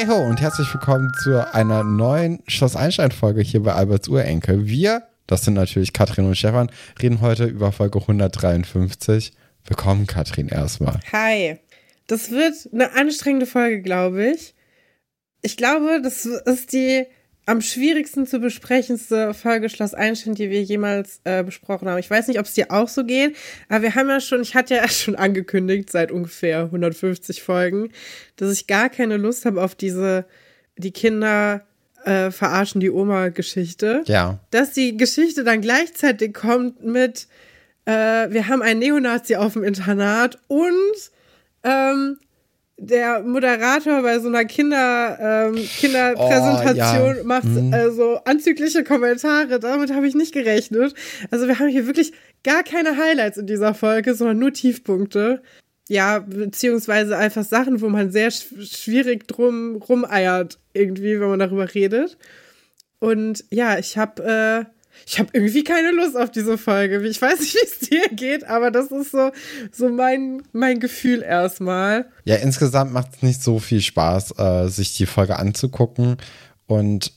Hey ho und herzlich willkommen zu einer neuen Schloss Einstein-Folge hier bei Alberts Urenkel. Wir, das sind natürlich Katrin und Stefan, reden heute über Folge 153. Willkommen, Katrin, erstmal. Hi. Das wird eine anstrengende Folge, glaube ich. Ich glaube, das ist die am schwierigsten zu besprechendste Folge Schloss Einstein, die wir jemals äh, besprochen haben. Ich weiß nicht, ob es dir auch so geht, aber wir haben ja schon, ich hatte ja schon angekündigt seit ungefähr 150 Folgen, dass ich gar keine Lust habe auf diese, die Kinder äh, verarschen die Oma-Geschichte. Ja. Dass die Geschichte dann gleichzeitig kommt mit, äh, wir haben einen Neonazi auf dem Internat und ähm, der Moderator bei so einer Kinder, ähm, Kinderpräsentation Oh, ja. macht Mhm. äh, so anzügliche Kommentare. Damit habe ich nicht gerechnet. Also wir haben hier wirklich gar keine Highlights in dieser Folge, sondern nur Tiefpunkte. Ja, beziehungsweise einfach Sachen, wo man sehr sch schwierig drum rumeiert, irgendwie, wenn man darüber redet. Und ja, ich habe äh, ich habe irgendwie keine Lust auf diese Folge. Ich weiß nicht, wie es dir geht, aber das ist so, so mein, mein Gefühl erstmal. Ja, insgesamt macht es nicht so viel Spaß, äh, sich die Folge anzugucken. Und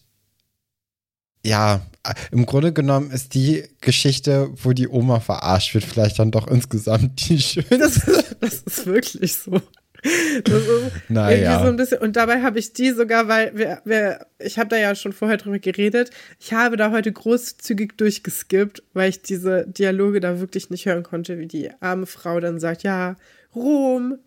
ja, äh, im Grunde genommen ist die Geschichte, wo die Oma verarscht wird, vielleicht dann doch insgesamt die schönste. Das, das ist wirklich so. Das ist Naja. so ein bisschen. Und dabei habe ich die sogar, weil wir, wir, ich habe da ja schon vorher drüber geredet. Ich habe da heute großzügig durchgeskippt, weil ich diese Dialoge da wirklich nicht hören konnte, wie die arme Frau dann sagt: Ja, Rom,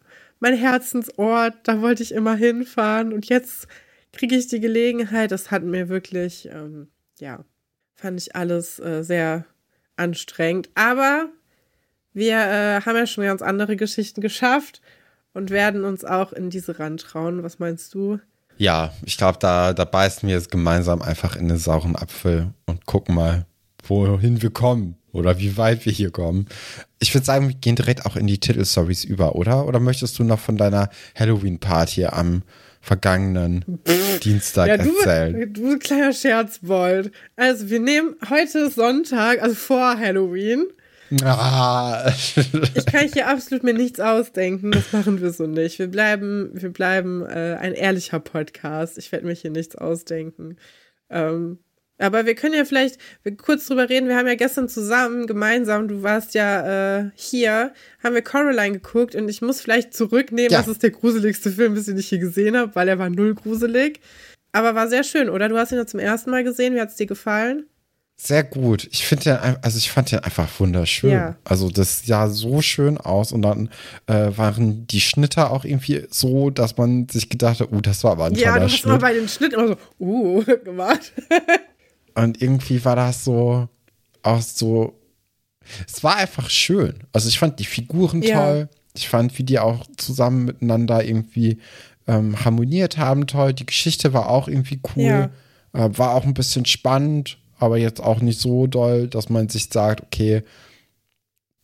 mein Herzensort, da wollte ich immer hinfahren und jetzt kriege ich die Gelegenheit. Das hat mir wirklich, ähm, ja, fand ich alles äh, sehr anstrengend. Aber wir äh, haben ja schon ganz andere Geschichten geschafft und werden uns auch in diese rantrauen. Was meinst du? Ja, ich glaube, da, da beißen wir jetzt gemeinsam einfach in den sauren Apfel und gucken mal, wohin wir kommen oder wie weit wir hier kommen. Ich würde sagen, wir gehen direkt auch in die Titelstories über, oder? Oder möchtest du noch von deiner Halloween-Party am vergangenen Dienstag Ja, du, erzählen? du kleiner Scherzbold. Also, wir nehmen heute Sonntag, also vor Halloween. Ah. Ich kann hier absolut mir nichts ausdenken. Das machen wir so nicht. Wir bleiben, wir bleiben äh, ein ehrlicher Podcast. Ich werde mir hier nichts ausdenken. Ähm, aber wir können ja vielleicht kurz drüber reden. Wir haben ja gestern zusammen, gemeinsam, du warst ja äh, hier, haben wir Coraline geguckt und ich muss vielleicht zurücknehmen, Ja. das ist der gruseligste Film, den ich hier gesehen habe, weil er war null gruselig. Aber war sehr schön, oder? Du hast ihn ja zum ersten Mal gesehen. Wie hat es dir gefallen? Sehr gut. Ich finde den, also ich fand den einfach wunderschön. Ja. Also das sah so schön aus und dann äh, waren die Schnitte auch irgendwie so, dass man sich gedacht hat, uh, das war aber ein Ja, du toller hast immer Schnitt. bei den Schnitt immer so, uh, gemacht. Und irgendwie war das so auch so. Es war einfach schön. Also ich fand die Figuren Ja. toll. Ich fand, wie die auch zusammen miteinander irgendwie ähm, harmoniert haben, toll. Die Geschichte war auch irgendwie cool. Ja. Äh, war auch ein bisschen spannend, aber jetzt auch nicht so doll, dass man sich sagt, okay,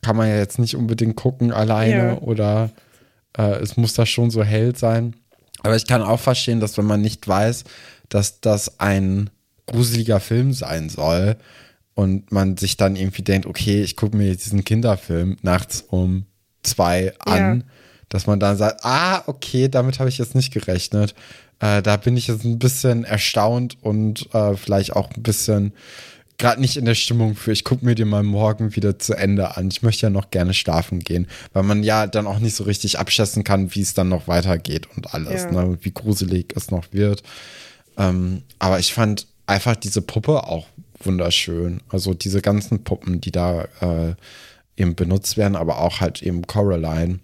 kann man ja jetzt nicht unbedingt gucken alleine Ja. oder äh, es muss da schon so hell sein. Aber ich kann auch verstehen, dass wenn man nicht weiß, dass das ein gruseliger Film sein soll und man sich dann irgendwie denkt, okay, ich gucke mir jetzt diesen Kinderfilm nachts um zwei an, Ja. dass man dann sagt, ah, okay, damit habe ich jetzt nicht gerechnet. Äh, da bin ich jetzt ein bisschen erstaunt und äh, vielleicht auch ein bisschen gerade nicht in der Stimmung für, ich gucke mir den mal morgen wieder zu Ende an. Ich möchte ja noch gerne schlafen gehen, weil man ja dann auch nicht so richtig abschätzen kann, wie es dann noch weitergeht und alles, Ja. ne? wie gruselig es noch wird. Ähm, aber ich fand einfach diese Puppe auch wunderschön. Also diese ganzen Puppen, die da äh, eben benutzt werden, aber auch halt eben Coraline.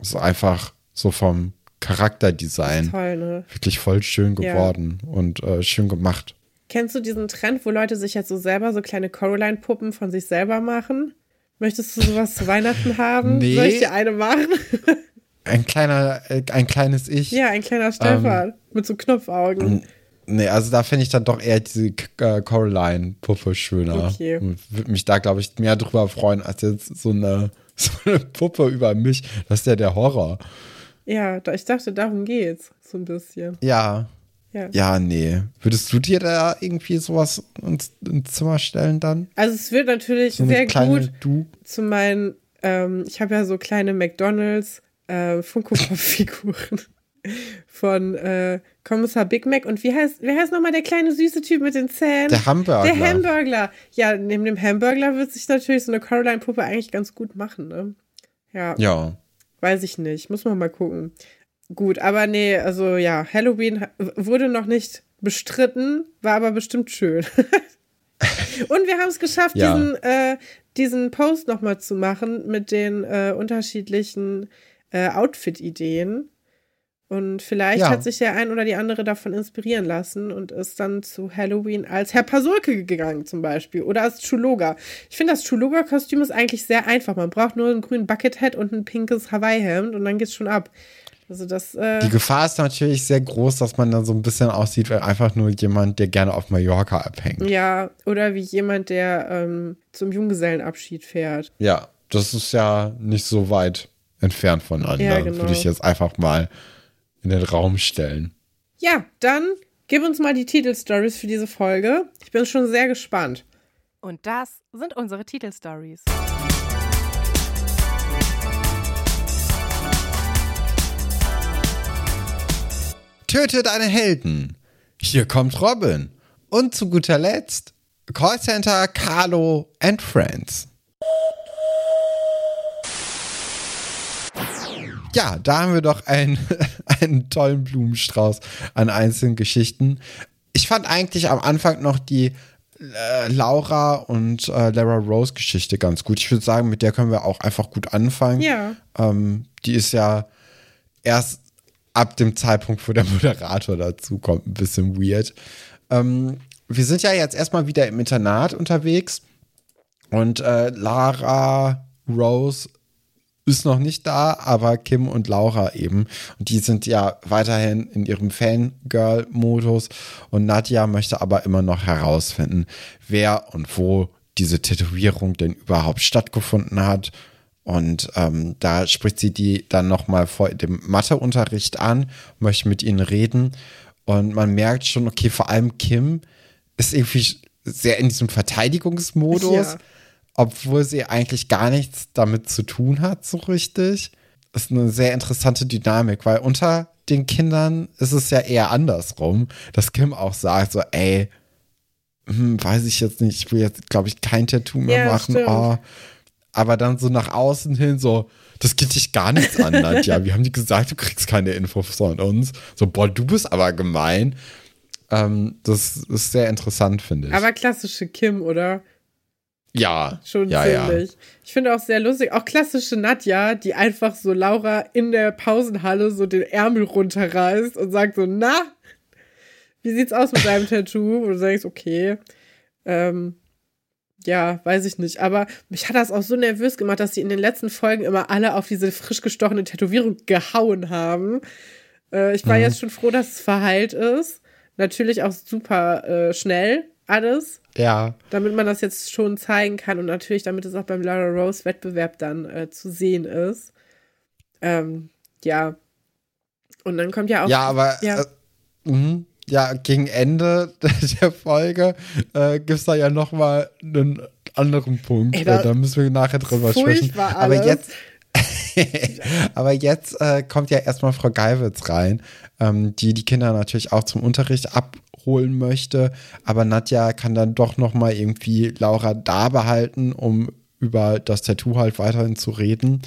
So einfach so vom Charakterdesign Toll, ne? wirklich voll schön Ja. geworden und äh, schön gemacht. Kennst du diesen Trend, wo Leute sich jetzt so selber so kleine Coraline-Puppen von sich selber machen? Möchtest du sowas zu Weihnachten haben? Nee. Soll ich dir eine machen? Ein kleiner, äh, ein kleines Ich. ja, ein kleiner Stefan mit so Knopfaugen. Nee, also da finde ich dann doch eher diese äh, Coraline-Puppe schöner. Okay. Und würde mich da, glaube ich, mehr drüber freuen, als jetzt so eine, so eine Puppe über mich. Das ist ja der Horror. Ja, ich dachte, darum geht's. So ein bisschen. Ja. Ja. Ja, nee. Würdest du dir da irgendwie sowas ins, ins Zimmer stellen dann? Also es wird natürlich So sehr gut Du? zu meinen, ähm, ich habe ja so kleine McDonalds äh, Funko Pop Figuren. von äh, Kommissar Big Mac. Und wie heißt, wie heißt nochmal der kleine süße Typ mit den Zähnen? Der Hamburger. Der Hamburgler. Ja, neben dem Hamburgler wird sich natürlich so eine Caroline-Puppe eigentlich ganz gut machen, ne? Ja. Ja. Weiß ich nicht. Muss man mal gucken. Gut, aber nee, also ja, Halloween wurde noch nicht bestritten, war aber bestimmt schön. Und wir haben es geschafft, Ja. diesen, äh, diesen Post nochmal zu machen mit den äh, unterschiedlichen äh, Outfit-Ideen. Und vielleicht Ja. hat sich der ein oder die andere davon inspirieren lassen und ist dann zu Halloween als Herr Pasulke gegangen zum Beispiel oder als Chuloga. Ich finde, das Chuloga-Kostüm ist eigentlich sehr einfach. Man braucht nur einen grünen Buckethead und ein pinkes Hawaii-Hemd und dann geht's schon ab. Also das, äh, Die Gefahr ist natürlich sehr groß, dass man dann so ein bisschen aussieht wie einfach nur jemand, der gerne auf Mallorca abhängt. ja, oder wie jemand, der ähm, zum Junggesellenabschied fährt. Ja, das ist ja nicht so weit entfernt voneinander, Ja, genau. würde ich jetzt einfach mal in den Raum stellen. Ja, dann gib uns mal die Titelstories für diese Folge. Ich bin schon sehr gespannt. Und das sind unsere Titelstories. Tötet einen Helden. Hier kommt Robin. Und zu guter Letzt Callcenter Carlo and Friends. Ja, da haben wir doch einen, einen tollen Blumenstrauß an einzelnen Geschichten. Ich fand eigentlich am Anfang noch die äh, Laura und äh, Lara Rose Geschichte ganz gut. Ich würde sagen, mit der können wir auch einfach gut anfangen. Ja. Ähm, die ist ja erst ab dem Zeitpunkt, wo der Moderator dazu kommt, ein bisschen weird. Ähm, wir sind ja jetzt erstmal wieder im Internat unterwegs und äh, Lara Rose ist noch nicht da, aber Kim und Laura eben. Und die sind ja weiterhin in ihrem Fangirl-Modus. Und Nadja möchte aber immer noch herausfinden, wer und wo diese Tätowierung denn überhaupt stattgefunden hat. Und ähm, da spricht sie die dann nochmal vor dem Matheunterricht an, möchte mit ihnen reden. Und man merkt schon, okay, vor allem Kim ist irgendwie sehr in diesem Verteidigungsmodus Ja. Obwohl sie eigentlich gar nichts damit zu tun hat, so richtig. Das ist eine sehr interessante Dynamik, weil unter den Kindern ist es ja eher andersrum, dass Kim auch sagt, so, ey, hm, weiß ich jetzt nicht, ich will jetzt, glaube ich, kein Tattoo mehr Ja, machen. Oh. Aber dann so nach außen hin, so, das geht dich gar nichts an, Nadja. Wir haben dir gesagt, du kriegst keine Infos von uns. So, boah, du bist aber gemein. Ähm, das ist sehr interessant, finde ich. Aber klassische Kim, oder? Ja, Schon ja, ja. ziemlich. Ich finde auch sehr lustig, auch klassische Nadja, die einfach so Laura in der Pausenhalle so den Ärmel runterreißt und sagt so, na, wie sieht's aus mit deinem Tattoo? Und du sagst, okay, ähm, ja, weiß ich nicht. Aber mich hat das auch so nervös gemacht, dass sie in den letzten Folgen immer alle auf diese frisch gestochene Tätowierung gehauen haben. Äh, ich war Mhm. jetzt schon froh, dass es verheilt ist. Natürlich auch super äh, schnell alles Ja. damit man das jetzt schon zeigen kann und natürlich, damit es auch beim Lara Rose Wettbewerb dann äh, zu sehen ist. Ähm, ja. Und dann kommt ja auch. Ja, aber Ja. Äh, mhm. ja, gegen Ende der Folge äh, gibt es da ja noch mal einen anderen Punkt. Ey, da- Äh, da müssen wir nachher drüber sprechen. Furchtbar Aber alles. jetzt, aber jetzt äh, kommt ja erstmal Frau Geiwitz rein, ähm, die die Kinder natürlich auch zum Unterricht abholen möchte. Aber Nadja kann dann doch noch mal irgendwie Laura da behalten, um über das Tattoo halt weiterhin zu reden.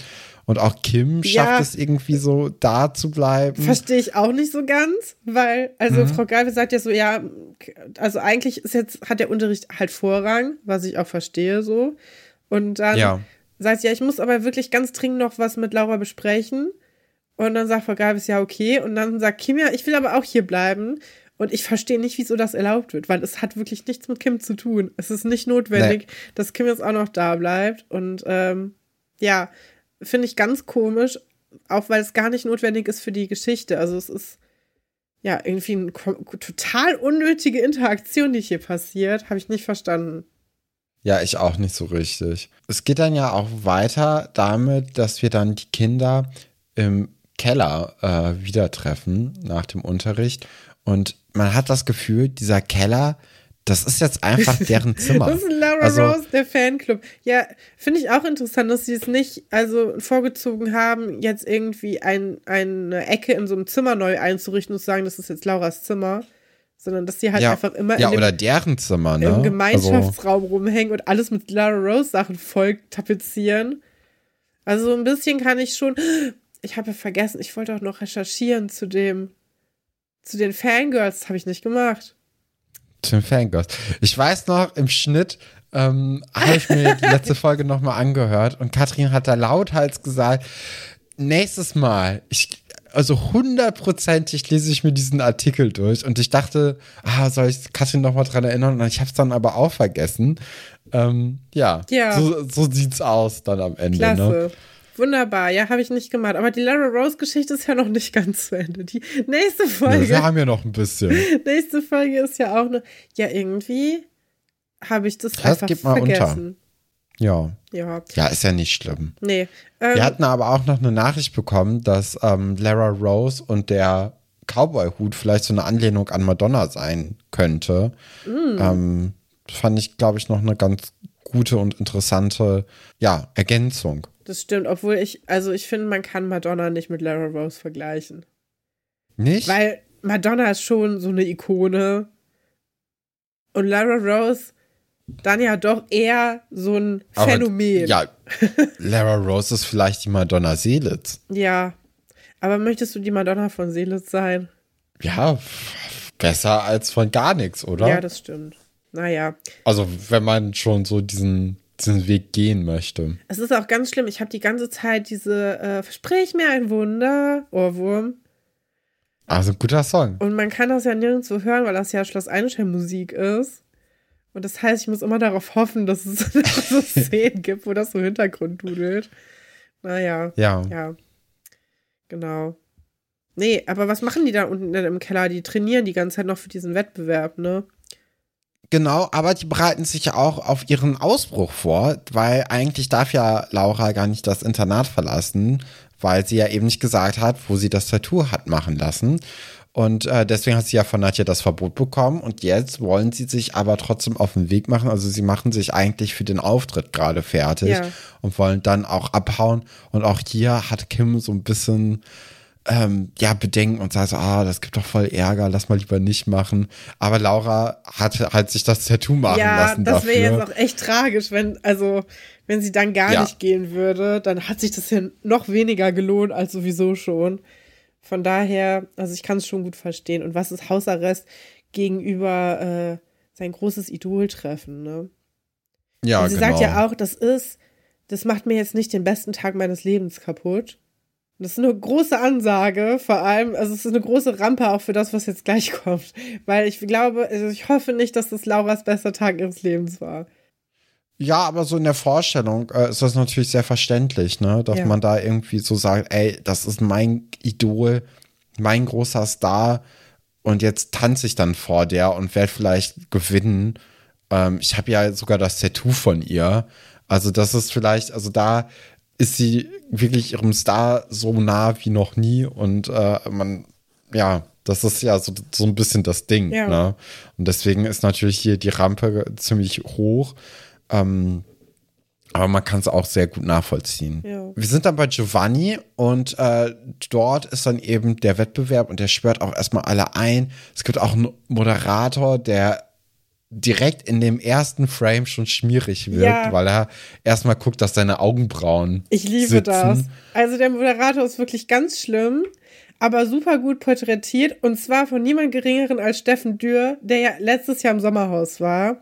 Und auch Kim schafft Ja. es irgendwie so da zu bleiben. Verstehe ich auch nicht so ganz, weil, also Mhm. Frau Galve sagt ja so, ja, also eigentlich ist jetzt, hat der Unterricht halt Vorrang, was ich auch verstehe so. Und dann Ja. sagt sie, ja, ich muss aber wirklich ganz dringend noch was mit Laura besprechen. Und dann sagt Frau Galvis, ja, okay. Und dann sagt Kim, ja, ich will aber auch hier bleiben. Und ich verstehe nicht, wieso das erlaubt wird, weil es hat wirklich nichts mit Kim zu tun. Es ist nicht notwendig, dass Kim jetzt auch noch da bleibt. Und ähm, ja, finde ich ganz komisch, auch weil es gar nicht notwendig ist für die Geschichte. Also es ist ja irgendwie eine total unnötige Interaktion, die hier passiert. Habe ich nicht verstanden. Ja, ich auch nicht so richtig. Es geht dann ja auch weiter damit, dass wir dann die Kinder im Keller äh, wieder treffen nach dem Unterricht. Und man hat das Gefühl, dieser Keller, das ist jetzt einfach deren Zimmer. Das ist Laura Also- Rose, der Fanclub. Ja, finde ich auch interessant, dass sie es nicht also vorgezogen haben, jetzt irgendwie ein, eine Ecke in so einem Zimmer neu einzurichten und zu sagen, das ist jetzt Lauras Zimmer, sondern dass sie halt ja, einfach immer ja in dem, oder deren Zimmer, ne? im Also, Gemeinschaftsraum rumhängen und alles mit Lara Rose Sachen voll tapezieren. Also so ein bisschen kann ich schon. Ich habe ja vergessen, ich wollte auch noch recherchieren zu dem, zu den Fangirls, habe ich nicht gemacht. Tim Fangirls. Ich weiß noch, im Schnitt ähm, habe ich mir die letzte Folge nochmal angehört und Katrin hat da lauthals gesagt, nächstes Mal, ich, also hundertprozentig lese ich mir diesen Artikel durch und ich dachte, ah, soll ich Katrin nochmal dran erinnern? Und ich habe es dann aber auch vergessen. Ähm, ja, Ja. So, so sieht's aus dann am Ende. Ne? Wunderbar, ja, habe ich nicht gemacht. Aber die Lara Rose-Geschichte ist ja noch nicht ganz zu Ende. Die nächste Ja, Folge, wir haben ja noch ein bisschen. nächste Folge ist ja auch eine. Ja, irgendwie habe ich das, Das einfach geht mal unter. vergessen. Ja. Ja, Ja, ist ja nicht schlimm. nee. Ähm, Wir hatten aber auch noch eine Nachricht bekommen, dass ähm, Lara Rose und der Cowboy-Hut vielleicht so eine Anlehnung an Madonna sein könnte. Mm. Ähm, fand ich, glaube ich, noch eine ganz gute und interessante ja, Ergänzung. Das stimmt, obwohl ich, also ich finde, man kann Madonna nicht mit Lara Rose vergleichen. Nicht? Weil Madonna ist schon so eine Ikone. Und Lara Rose dann ja doch eher so ein Aber, Phänomen. Ja, Lara Rose ist vielleicht die Madonna Seelitz. Ja. Aber möchtest du die Madonna von Seelitz sein? Ja, besser als von gar nichts, oder? Ja, das stimmt. Naja. also, wenn man schon so diesen, diesen Weg gehen möchte. Es ist auch ganz schlimm. Ich habe die ganze Zeit diese äh, Versprich mir ein Wunder, Ohrwurm. Also, guter Song. Und man kann das ja nirgendwo hören, weil das ja Schloss Einstein Musik ist. Und das heißt, ich muss immer darauf hoffen, dass es so Szenen gibt, wo das so im Hintergrund dudelt. Naja, Ja. ja. Genau. Nee, aber was machen die da unten denn im Keller? Die trainieren die ganze Zeit noch für diesen Wettbewerb, ne? Genau, aber die bereiten sich ja auch auf ihren Ausbruch vor, weil eigentlich darf ja Laura gar nicht das Internat verlassen, weil sie ja eben nicht gesagt hat, wo sie das Tattoo hat machen lassen. Und äh, deswegen hat sie ja von Nadja das Verbot bekommen und jetzt wollen sie sich aber trotzdem auf den Weg machen. Also sie machen sich eigentlich für den Auftritt gerade fertig Ja. und wollen dann auch abhauen. Und auch hier hat Kim so ein bisschen ähm, ja, Bedenken und sagt so, ah, das gibt doch voll Ärger, lass mal lieber nicht machen. Aber Laura hat halt sich das Tattoo machen ja, lassen das wäre jetzt auch echt tragisch, wenn, also, wenn sie dann gar Ja. nicht gehen würde, dann hat sich das ja noch weniger gelohnt als sowieso schon. Von daher, also ich kann es schon gut verstehen. Und was ist Hausarrest gegenüber äh, sein großes Idol treffen, ne? ja, Und sie genau. sagt ja auch, das ist, das macht mir jetzt nicht den besten Tag meines Lebens kaputt. Das ist eine große Ansage, vor allem, also es ist eine große Rampe auch für das, was jetzt gleich kommt. Weil ich glaube, also ich hoffe nicht, dass das Lauras bester Tag ihres Lebens war. Ja, aber so in der Vorstellung äh, ist das natürlich sehr verständlich, ne? Dass Ja. man da irgendwie so sagt, ey, das ist mein Idol, mein großer Star und jetzt tanze ich dann vor der und werde vielleicht gewinnen. Ähm, ich habe ja sogar das Tattoo von ihr. Also das ist vielleicht, also da ist sie wirklich ihrem Star so nah wie noch nie und äh, man, ja, das ist ja so, so ein bisschen das Ding. Ja. Ne? Und deswegen ist natürlich hier die Rampe ziemlich hoch. Ähm, aber man kann es auch sehr gut nachvollziehen. Ja. Wir sind dann bei Giovanni und äh, dort ist dann eben der Wettbewerb und der schwört auch erstmal alle ein. Es gibt auch einen Moderator, der direkt in dem ersten Frame schon schmierig wirkt, Ja. weil er erstmal guckt, dass seine Augenbrauen Ich liebe sitzen. das. Also der Moderator ist wirklich ganz schlimm, aber super gut porträtiert und zwar von niemand geringeren als Steffen Dürr, der ja letztes Jahr im Sommerhaus war.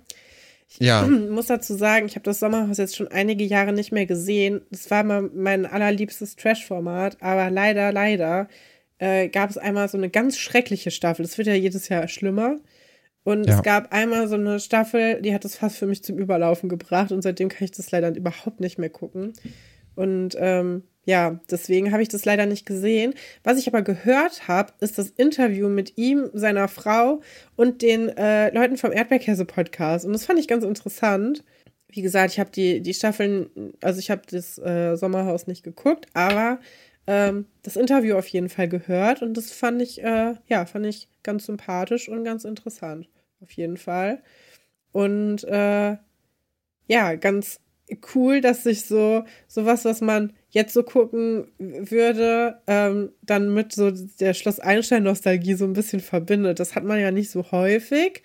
Ja, Ich muss dazu sagen, ich habe das Sommerhaus jetzt schon einige Jahre nicht mehr gesehen. Das war mal mein allerliebstes Trash-Format, aber leider, leider äh, gab es einmal so eine ganz schreckliche Staffel. Das wird ja jedes Jahr schlimmer. Und Ja. es gab einmal so eine Staffel, die hat das fast für mich zum Überlaufen gebracht und seitdem kann ich das leider überhaupt nicht mehr gucken. Und ähm, ja, deswegen habe ich das leider nicht gesehen. Was ich aber gehört habe, ist das Interview mit ihm, seiner Frau und den äh, Leuten vom Erdbeerkäse-Podcast. Und das fand ich ganz interessant. Wie gesagt, ich habe die, die Staffeln, also ich habe das äh, Sommerhaus nicht geguckt, aber ähm, das Interview auf jeden Fall gehört und das fand ich, äh, ja, fand ich ganz sympathisch und ganz interessant. auf jeden Fall. Und äh, ja, ganz cool, dass sich so sowas, was man jetzt so gucken würde, ähm, dann mit so der Schloss Einstein-Nostalgie so ein bisschen verbindet. Das hat man ja nicht so häufig,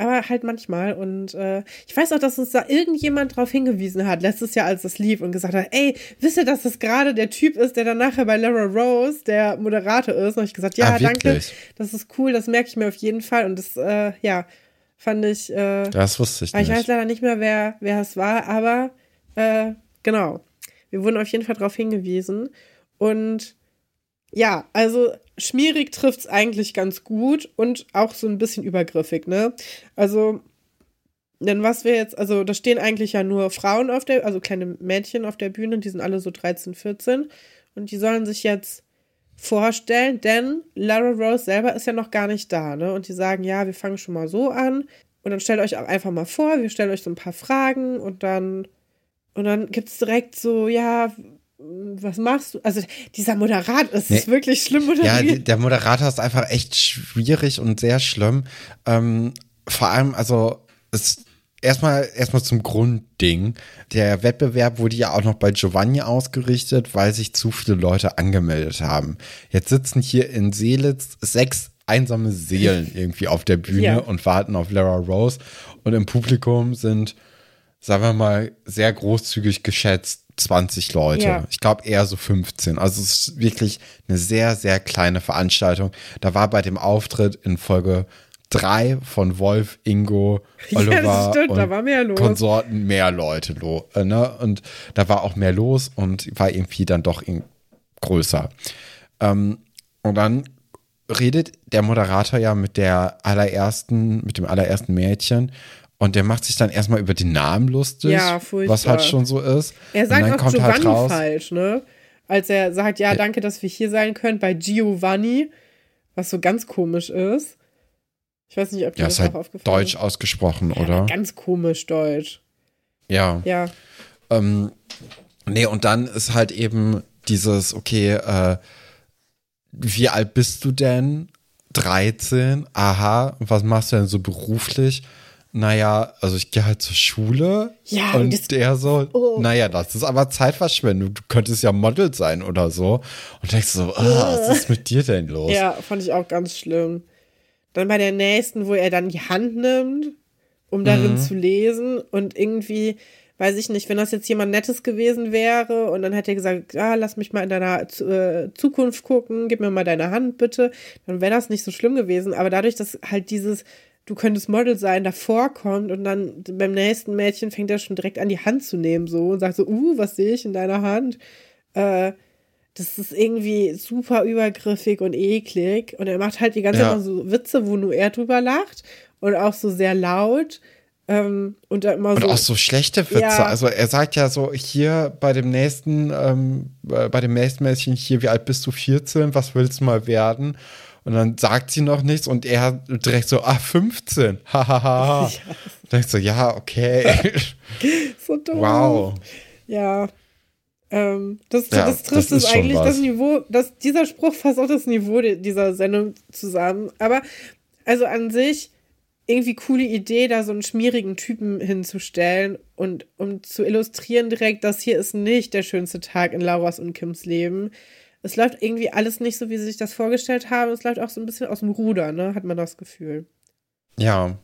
aber halt manchmal. Und äh, ich weiß auch, dass uns da irgendjemand drauf hingewiesen hat, letztes Jahr, als es lief und gesagt hat, ey, wisst ihr, dass das gerade der Typ ist, der dann nachher bei Lara Rose der Moderator ist? Und habe ich gesagt, ja, Ah, danke, das ist cool, das merke ich mir auf jeden Fall. Und das, äh, ja, fand ich, äh, Das wusste ich aber ich weiß nicht. leider nicht mehr, wer, wer es war, aber äh, genau. Wir wurden auf jeden Fall darauf hingewiesen. Und ja, also schmierig trifft es eigentlich ganz gut und auch so ein bisschen übergriffig, ne? Also, denn was wir jetzt, also da stehen eigentlich ja nur Frauen auf der, also kleine Mädchen auf der Bühne, die sind alle so 13, 14 und die sollen sich jetzt vorstellen, denn Lara Rose selber ist ja noch gar nicht da, ne? Und die sagen, ja, wir fangen schon mal so an und dann stellt euch auch einfach mal vor, wir stellen euch so ein paar Fragen und dann und dann gibt's direkt so, ja, was machst du? Also dieser Moderat, es ist Nee. wirklich schlimm Ja, moderiert. die- der Moderator ist einfach echt schwierig und sehr schlimm. Ähm, vor allem, also, es erstmal erstmal zum Grundding. Der Wettbewerb wurde ja auch noch bei Giovanni ausgerichtet, weil sich zu viele Leute angemeldet haben. Jetzt sitzen hier in Seelitz sechs einsame Seelen irgendwie auf der Bühne Ja. und warten auf Lara Rose. Und im Publikum sind, sagen wir mal, sehr großzügig geschätzt 20 Leute. Ja. Ich glaube eher so 15. Also es ist wirklich eine sehr, sehr kleine Veranstaltung. Da war bei dem Auftritt in Folge drei von Wolf, Ingo, Ja, Oliver stimmt, und da war mehr. Konsorten mehr Leute lo äh, ne? Und da war auch mehr los und war irgendwie dann doch größer. Ähm, und dann redet der Moderator ja mit der allerersten, mit dem allerersten Mädchen und der macht sich dann erstmal über den Namen lustig, Ja, was halt schon so ist. Er und sagt dann auch kommt Giovanni halt falsch, ne? Als er sagt, ja, danke, dass wir hier sein können, bei Giovanni, was so ganz komisch ist. Ich weiß nicht, ob dir ja, das ist halt auch aufgefallen deutsch ausgesprochen, Ja, oder? Ganz komisch deutsch. Ja. Ja. Ähm, nee, und dann ist halt eben dieses, okay, äh, wie alt bist du denn? 13, aha, und was machst du denn so beruflich? Naja, also ich gehe halt zur Schule. Ja, und und der so, Oh. naja, das ist aber Zeitverschwendung. Du könntest ja Model sein oder so. Und denkst so, ah, was ist mit dir denn los? Ja, fand ich auch ganz schlimm. Dann bei der nächsten, wo er dann die Hand nimmt, um darin Mhm. zu lesen und irgendwie, weiß ich nicht, wenn das jetzt jemand Nettes gewesen wäre und dann hätte er gesagt, ah, lass mich mal in deiner äh, Zukunft gucken, gib mir mal deine Hand bitte, dann wäre das nicht so schlimm gewesen. Aber dadurch, dass halt dieses, du könntest Model sein, davor kommt und dann beim nächsten Mädchen fängt er schon direkt an, die Hand zu nehmen so und sagt so, uh, was sehe ich in deiner Hand? Äh, das ist irgendwie super übergriffig und eklig. Und er macht halt die ganze Ja. Zeit so Witze, wo nur er drüber lacht. Und auch so sehr laut. Ähm, und immer Und so. auch so schlechte Witze. Ja. Also er sagt ja so, hier bei dem nächsten, ähm, äh, bei dem nächsten Mädchen hier, wie alt bist du? 14? Was willst du mal werden? Und dann sagt sie noch nichts und er direkt so, ah, 15. Hahaha. Ja. Denkst so, ja, okay. so dumm. wow. Ja. Ähm, das, Ja, das trifft es eigentlich, das Niveau, das, dieser Spruch fasst auch das Niveau di- dieser Sendung zusammen. Aber, also an sich, irgendwie coole Idee, da so einen schmierigen Typen hinzustellen und um zu illustrieren direkt, das hier ist nicht der schönste Tag in Lauras und Kims Leben. Es läuft irgendwie alles nicht so, wie sie sich das vorgestellt haben. Es läuft auch so ein bisschen aus dem Ruder, ne? Hat man das Gefühl. Ja.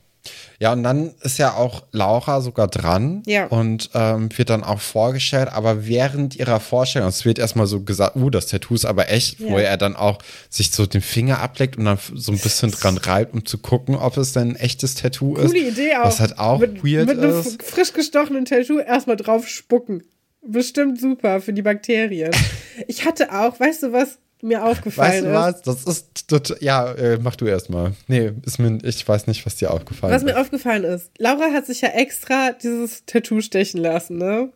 Ja, und dann ist ja auch Laura sogar dran Ja. und ähm, wird dann auch vorgestellt, aber während ihrer Vorstellung, es wird erstmal so gesagt, uh, das Tattoo ist aber echt, wo Ja. er dann auch sich so den Finger ableckt und dann so ein bisschen dran reibt, um zu gucken, ob es denn ein echtes Tattoo ist. Coole Idee auch. Was halt auch mit, weird Mit einem ist. frisch gestochenen Tattoo erstmal drauf spucken. Bestimmt super für die Bakterien. ich hatte auch, weißt du, was mir Weißt aufgefallen du ist? was? Das ist total, ja, äh, mach du erst mal. Nee, ist mir, ich weiß nicht, was dir aufgefallen Was ist. mir aufgefallen ist, Laura hat sich ja extra dieses Tattoo stechen lassen, ne?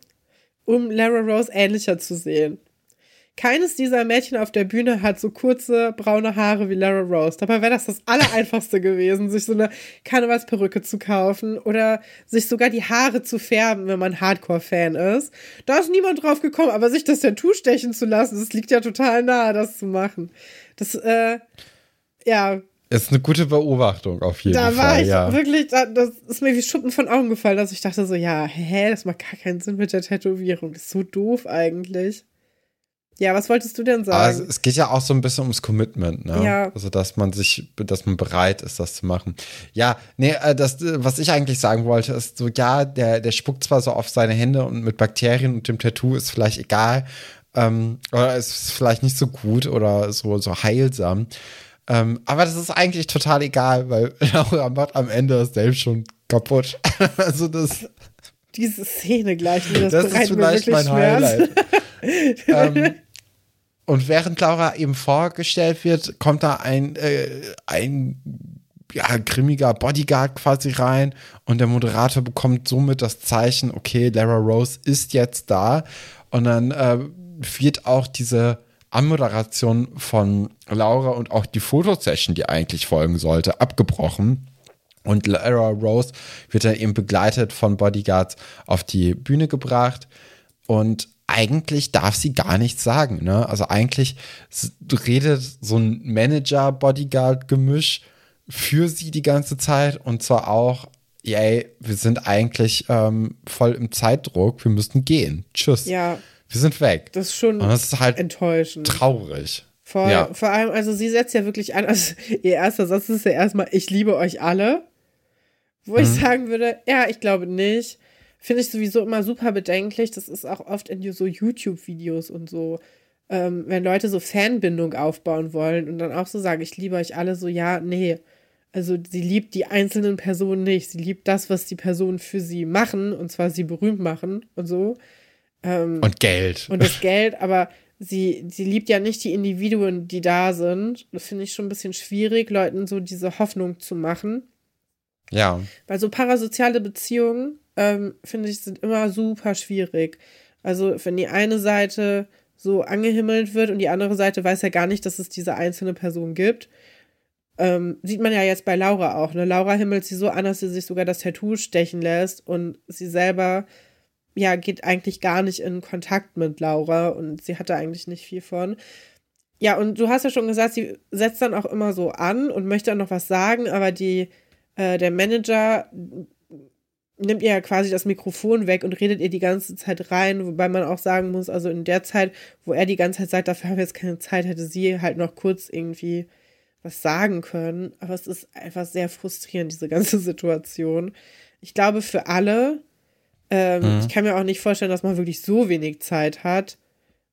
Um Lara Rose ähnlicher zu sehen. Keines dieser Mädchen auf der Bühne hat so kurze braune Haare wie Lara Rose. Dabei wäre das das Allereinfachste gewesen, sich so eine Karnevalsperücke zu kaufen oder sich sogar die Haare zu färben, wenn man Hardcore-Fan ist. Da ist niemand drauf gekommen, aber sich das Tattoo stechen zu lassen, das liegt ja total nahe, das zu machen. Das, äh, ja, Ist eine gute Beobachtung auf jeden da Fall. Da war ich ja. wirklich, da, das ist mir wie Schuppen von Augen gefallen, dass ich dachte so, ja, hä, das macht gar keinen Sinn mit der Tätowierung. Das ist so doof eigentlich. Ja, was wolltest du denn sagen? Also es geht ja auch so ein bisschen ums Commitment, ne? Ja. Also dass man sich, dass man bereit ist, das zu machen. Ja, nee, äh, das, was ich eigentlich sagen wollte, ist so, ja, der, der spuckt zwar so auf seine Hände und mit Bakterien und dem Tattoo ist vielleicht egal, ähm, oder ist vielleicht nicht so gut oder so, so heilsam. Ähm, aber das ist eigentlich total egal, weil Laura macht am Ende das selbst schon kaputt. also das. Diese Szene gleich, das, das ist vielleicht mein Schmerz. Highlight. ähm, und während Laura eben vorgestellt wird, kommt da ein, äh, ein ja, grimmiger Bodyguard quasi rein und der Moderator bekommt somit das Zeichen, okay, Lara Rose ist jetzt da. Und dann äh, wird auch diese Anmoderation von Laura und auch die Fotosession, die eigentlich folgen sollte, abgebrochen. Und Lara Rose wird dann eben begleitet von Bodyguards auf die Bühne gebracht. Und eigentlich darf sie gar nichts sagen. Ne? Also eigentlich redet so ein Manager-Bodyguard-Gemisch für sie die ganze Zeit und zwar auch, ey, wir sind eigentlich ähm, voll im Zeitdruck, wir müssen gehen. Tschüss. Ja. Wir sind weg. Das ist schon das ist halt enttäuschend. Traurig. Voll. Ja. Vor allem, also sie setzt ja wirklich an, also ihr erster Satz ist ja erstmal, ich liebe euch alle. Wo mhm. ich sagen würde, ja, ich glaube nicht. Finde ich sowieso immer super bedenklich. Das ist auch oft in so YouTube-Videos und so, ähm, wenn Leute so Fanbindung aufbauen wollen und dann auch so sagen, ich liebe euch alle, so, ja, nee. Also sie liebt die einzelnen Personen nicht. Sie liebt das, was die Personen für sie machen, und zwar sie berühmt machen und so. Ähm, und Geld. Und das Geld, aber sie, sie liebt ja nicht die Individuen, die da sind. Das finde ich schon ein bisschen schwierig, Leuten so diese Hoffnung zu machen. Ja. Weil so parasoziale Beziehungen, ähm, finde ich, sind immer super schwierig. Also, wenn die eine Seite so angehimmelt wird und die andere Seite weiß ja gar nicht, dass es diese einzelne Person gibt. Ähm, sieht man ja jetzt bei Laura auch. Ne? Laura himmelt sie so an, dass sie sich sogar das Tattoo stechen lässt und sie selber ja geht eigentlich gar nicht in Kontakt mit Laura und sie hat da eigentlich nicht viel von. Ja, und du hast ja schon gesagt, sie setzt dann auch immer so an und möchte dann noch was sagen, aber die, äh, der Manager nimmt ihr ja quasi das Mikrofon weg und redet ihr die ganze Zeit rein, wobei man auch sagen muss, also in der Zeit, wo er die ganze Zeit sagt, dafür haben wir jetzt keine Zeit, hätte sie halt noch kurz irgendwie was sagen können. Aber es ist einfach sehr frustrierend, diese ganze Situation. Ich glaube, für alle, ähm, mhm. ich kann mir auch nicht vorstellen, dass man wirklich so wenig Zeit hat.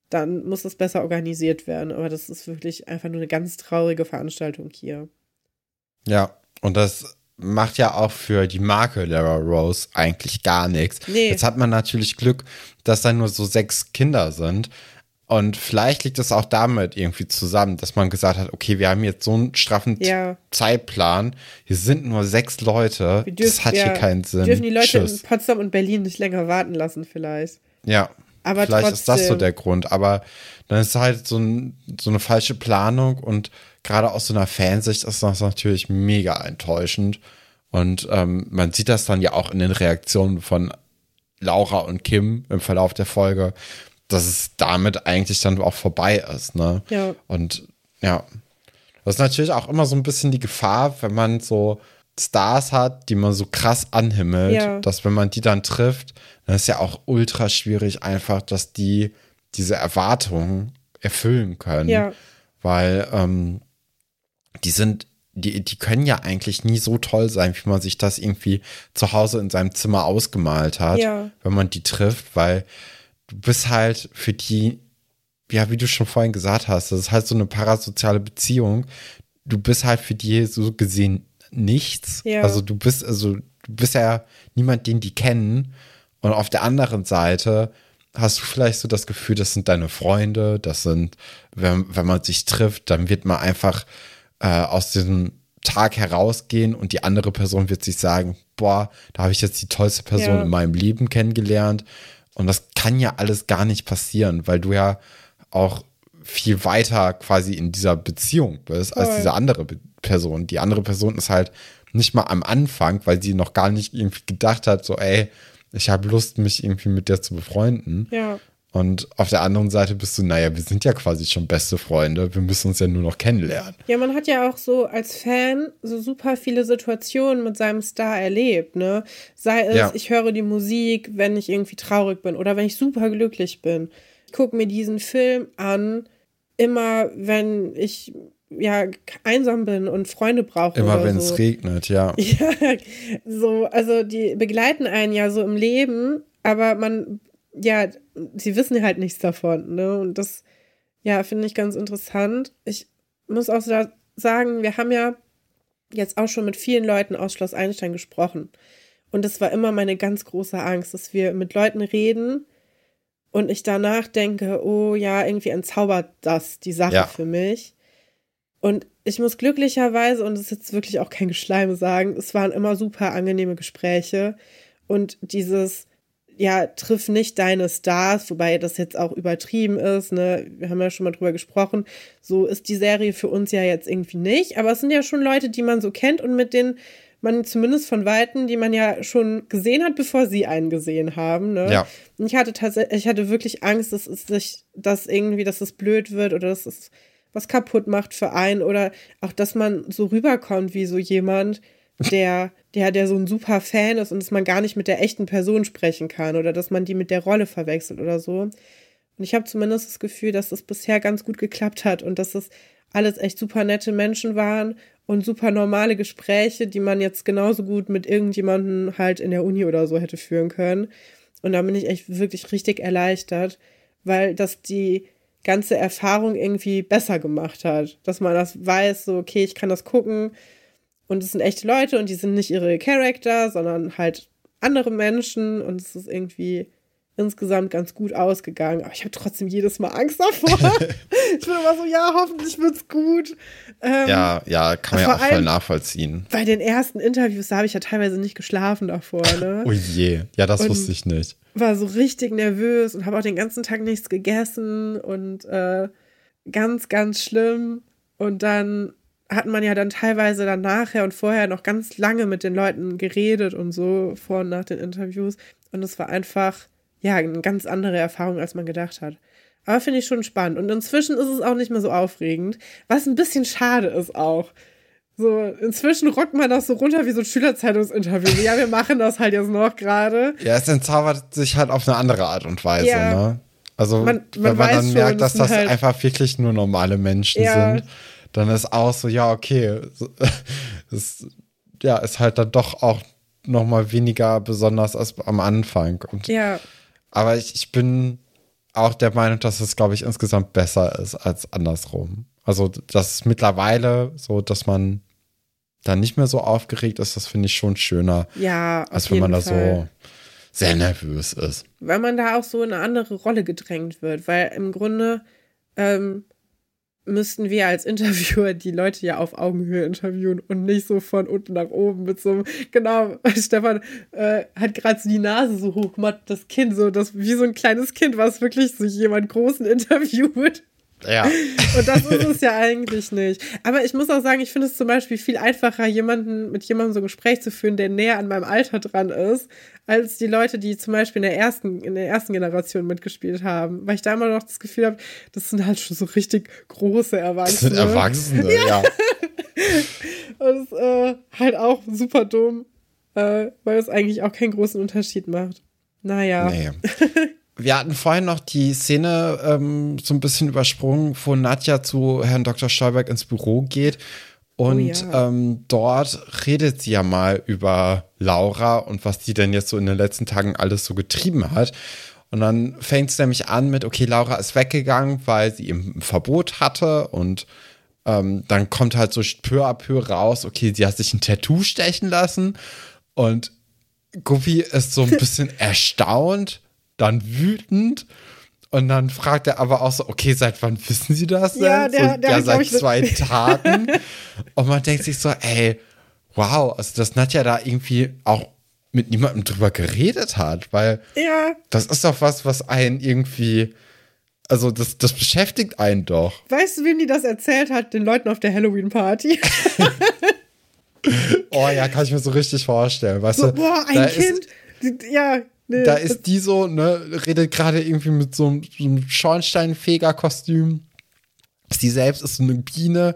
Dann muss das besser organisiert werden. Aber das ist wirklich einfach nur eine ganz traurige Veranstaltung hier. Ja, und das macht ja auch für die Marke Lara Rose eigentlich gar nichts. Nee. Jetzt hat man natürlich Glück, dass da nur so sechs Kinder sind. Und vielleicht liegt es auch damit irgendwie zusammen, dass man gesagt hat, okay, wir haben jetzt so einen straffen ja. Zeitplan. Hier sind nur sechs Leute. Dürfen, das hat ja, hier keinen Sinn. Wir dürfen die Leute Tschüss. in Potsdam und Berlin nicht länger warten lassen, vielleicht. Ja. Aber vielleicht trotzdem. ist das so der Grund. Aber dann ist halt so, ein, so eine falsche Planung und gerade aus so einer Fansicht ist das natürlich mega enttäuschend. Und ähm, man sieht das dann ja auch in den Reaktionen von Laura und Kim im Verlauf der Folge, dass es damit eigentlich dann auch vorbei ist, ne? Ja. Und ja. Das ist natürlich auch immer so ein bisschen die Gefahr, wenn man so Stars hat, die man so krass anhimmelt, ja. dass wenn man die dann trifft, dann ist ja auch ultra schwierig einfach, dass die diese Erwartungen erfüllen können. Ja. Weil ähm, die sind, die, die können ja eigentlich nie so toll sein, wie man sich das irgendwie zu Hause in seinem Zimmer ausgemalt hat, ja. wenn man die trifft, weil du bist halt für die, ja, wie du schon vorhin gesagt hast, das ist halt so eine parasoziale Beziehung. Du bist halt für die so gesehen nichts. Ja. Also du bist, also du bist ja niemand, den die kennen. Und auf der anderen Seite hast du vielleicht so das Gefühl, das sind deine Freunde, das sind, wenn, wenn man sich trifft, dann wird man einfach äh, aus diesem Tag herausgehen und die andere Person wird sich sagen, boah, da habe ich jetzt die tollste Person ja. in meinem Leben kennengelernt. Und das kann ja alles gar nicht passieren, weil du ja auch viel weiter quasi in dieser Beziehung bist als diese andere Be Person. Die andere Person ist halt nicht mal am Anfang, weil sie noch gar nicht irgendwie gedacht hat, so, ey, ich habe Lust, mich irgendwie mit der zu befreunden. Ja. Und auf der anderen Seite bist du, naja, wir sind ja quasi schon beste Freunde, wir müssen uns ja nur noch kennenlernen. Ja, man hat ja auch so als Fan so super viele Situationen mit seinem Star erlebt, ne? Sei es, ja. ich höre die Musik, wenn ich irgendwie traurig bin oder wenn ich super glücklich bin. Ich gucke mir diesen Film an, immer wenn ich ja einsam bin und Freunde brauche. Immer wenn so. es regnet, ja. Ja, so, also die begleiten einen ja so im Leben, aber man ja, sie wissen halt nichts davon, ne? Und das, ja, finde ich ganz interessant. Ich muss auch sagen, wir haben ja jetzt auch schon mit vielen Leuten aus Schloss Einstein gesprochen. Und das war immer meine ganz große Angst, dass wir mit Leuten reden und ich danach denke, oh ja, irgendwie entzaubert das die Sache ja. für mich. Und ich muss glücklicherweise, und das ist jetzt wirklich auch kein Geschleime sagen, es waren immer super angenehme Gespräche. Und dieses, ja, triff nicht deine Stars, wobei das jetzt auch übertrieben ist, ne? Wir haben ja schon mal drüber gesprochen. So ist die Serie für uns ja jetzt irgendwie nicht, aber es sind ja schon Leute, die man so kennt und mit denen man zumindest von Weitem, die man ja schon gesehen hat, bevor sie einen gesehen haben. Ne? Ja. Und ich hatte tatsächlich, ich hatte wirklich Angst, dass es sich, dass irgendwie, dass es blöd wird oder dass es was kaputt macht für einen oder auch, dass man so rüberkommt wie so jemand, der, der, der so ein super Fan ist und dass man gar nicht mit der echten Person sprechen kann oder dass man die mit der Rolle verwechselt oder so. Und ich habe zumindest das Gefühl, dass das bisher ganz gut geklappt hat und dass das alles echt super nette Menschen waren und super normale Gespräche, die man jetzt genauso gut mit irgendjemandem halt in der Uni oder so hätte führen können. Und da bin ich echt wirklich richtig erleichtert, weil das die ganze Erfahrung irgendwie besser gemacht hat. Dass man das weiß, so, okay, ich kann das gucken und es sind echte Leute und die sind nicht ihre Charakter, sondern halt andere Menschen und es ist irgendwie insgesamt ganz gut ausgegangen. Aber ich habe trotzdem jedes Mal Angst davor. ich bin immer so, ja, hoffentlich wird's gut. Ähm, ja, ja, kann man ja auch voll nachvollziehen. Bei den ersten Interviews, da habe ich ja teilweise nicht geschlafen davor. Ne? oh je, ja, das und wusste ich nicht. War so richtig nervös und habe auch den ganzen Tag nichts gegessen und äh, ganz, ganz schlimm. Und dann hat man ja dann teilweise dann nachher und vorher noch ganz lange mit den Leuten geredet und so vor und nach den Interviews. Und es war einfach, ja, eine ganz andere Erfahrung, als man gedacht hat. Aber finde ich schon spannend. Und inzwischen ist es auch nicht mehr so aufregend, was ein bisschen schade ist auch. So, inzwischen rockt man das so runter wie so ein Schülerzeitungsinterview. Ja, wir machen das halt jetzt noch gerade. Ja, es entzaubert sich halt auf eine andere Art und Weise, ja. ne? Also, man, man wenn man dann merkt, dass das halt einfach wirklich nur normale Menschen ja. sind dann ist auch so, ja, okay, ist, ja, ist halt dann doch auch noch mal weniger besonders als am Anfang. Und, ja. Aber ich, ich bin auch der Meinung, dass es, glaube ich, insgesamt besser ist als andersrum. Also, das ist mittlerweile so, dass man dann nicht mehr so aufgeregt ist, das finde ich schon schöner. Ja, als wenn man da so sehr nervös ist. Weil man da auch so in eine andere Rolle gedrängt wird, weil im Grunde ähm, müssten wir als Interviewer die Leute ja auf Augenhöhe interviewen und nicht so von unten nach oben mit so einem, genau, Stefan äh, hat gerade so die Nase so hoch gemacht, das Kind, so das wie so ein kleines Kind, was wirklich so jemand Großen interviewt. Ja. Und das ist es ja eigentlich nicht. Aber ich muss auch sagen, ich finde es zum Beispiel viel einfacher, jemanden mit jemandem so ein Gespräch zu führen, der näher an meinem Alter dran ist, als die Leute, die zum Beispiel in der ersten, in der ersten Generation mitgespielt haben. Weil ich da immer noch das Gefühl habe, das sind halt schon so richtig große Erwachsene. Das sind Erwachsene, ja. ja. Und das ist äh, halt auch super dumm, äh, weil es eigentlich auch keinen großen Unterschied macht. Naja. Nee. Wir hatten vorhin noch die Szene ähm, so ein bisschen übersprungen, wo Nadja zu Herrn Dr. Stolberg ins Büro geht. Und oh ja. ähm, dort redet sie ja mal über Laura und was die denn jetzt so in den letzten Tagen alles so getrieben hat. Und dann fängt es nämlich an mit, okay, Laura ist weggegangen, weil sie eben ein Verbot hatte. Und ähm, dann kommt halt so peu à peu raus, okay, sie hat sich ein Tattoo stechen lassen. Und Guppy ist so ein bisschen erstaunt dann wütend. Und dann fragt er aber auch so, okay, seit wann wissen Sie das denn? Ja, der, der ja seit zwei Tagen. Und man denkt sich so, ey, wow, also dass Nadja da irgendwie auch mit niemandem drüber geredet hat, weil ja. das ist doch was, was einen irgendwie, also das, das beschäftigt einen doch. Weißt du, wem die das erzählt hat? Den Leuten auf der Halloween-Party. oh ja, kann ich mir so richtig vorstellen. Weißt so, du, boah, ein Kind, ja, Nee, da ist die so, ne, redet gerade irgendwie mit so einem, so einem Schornsteinfeger-Kostüm. Sie selbst ist so eine Biene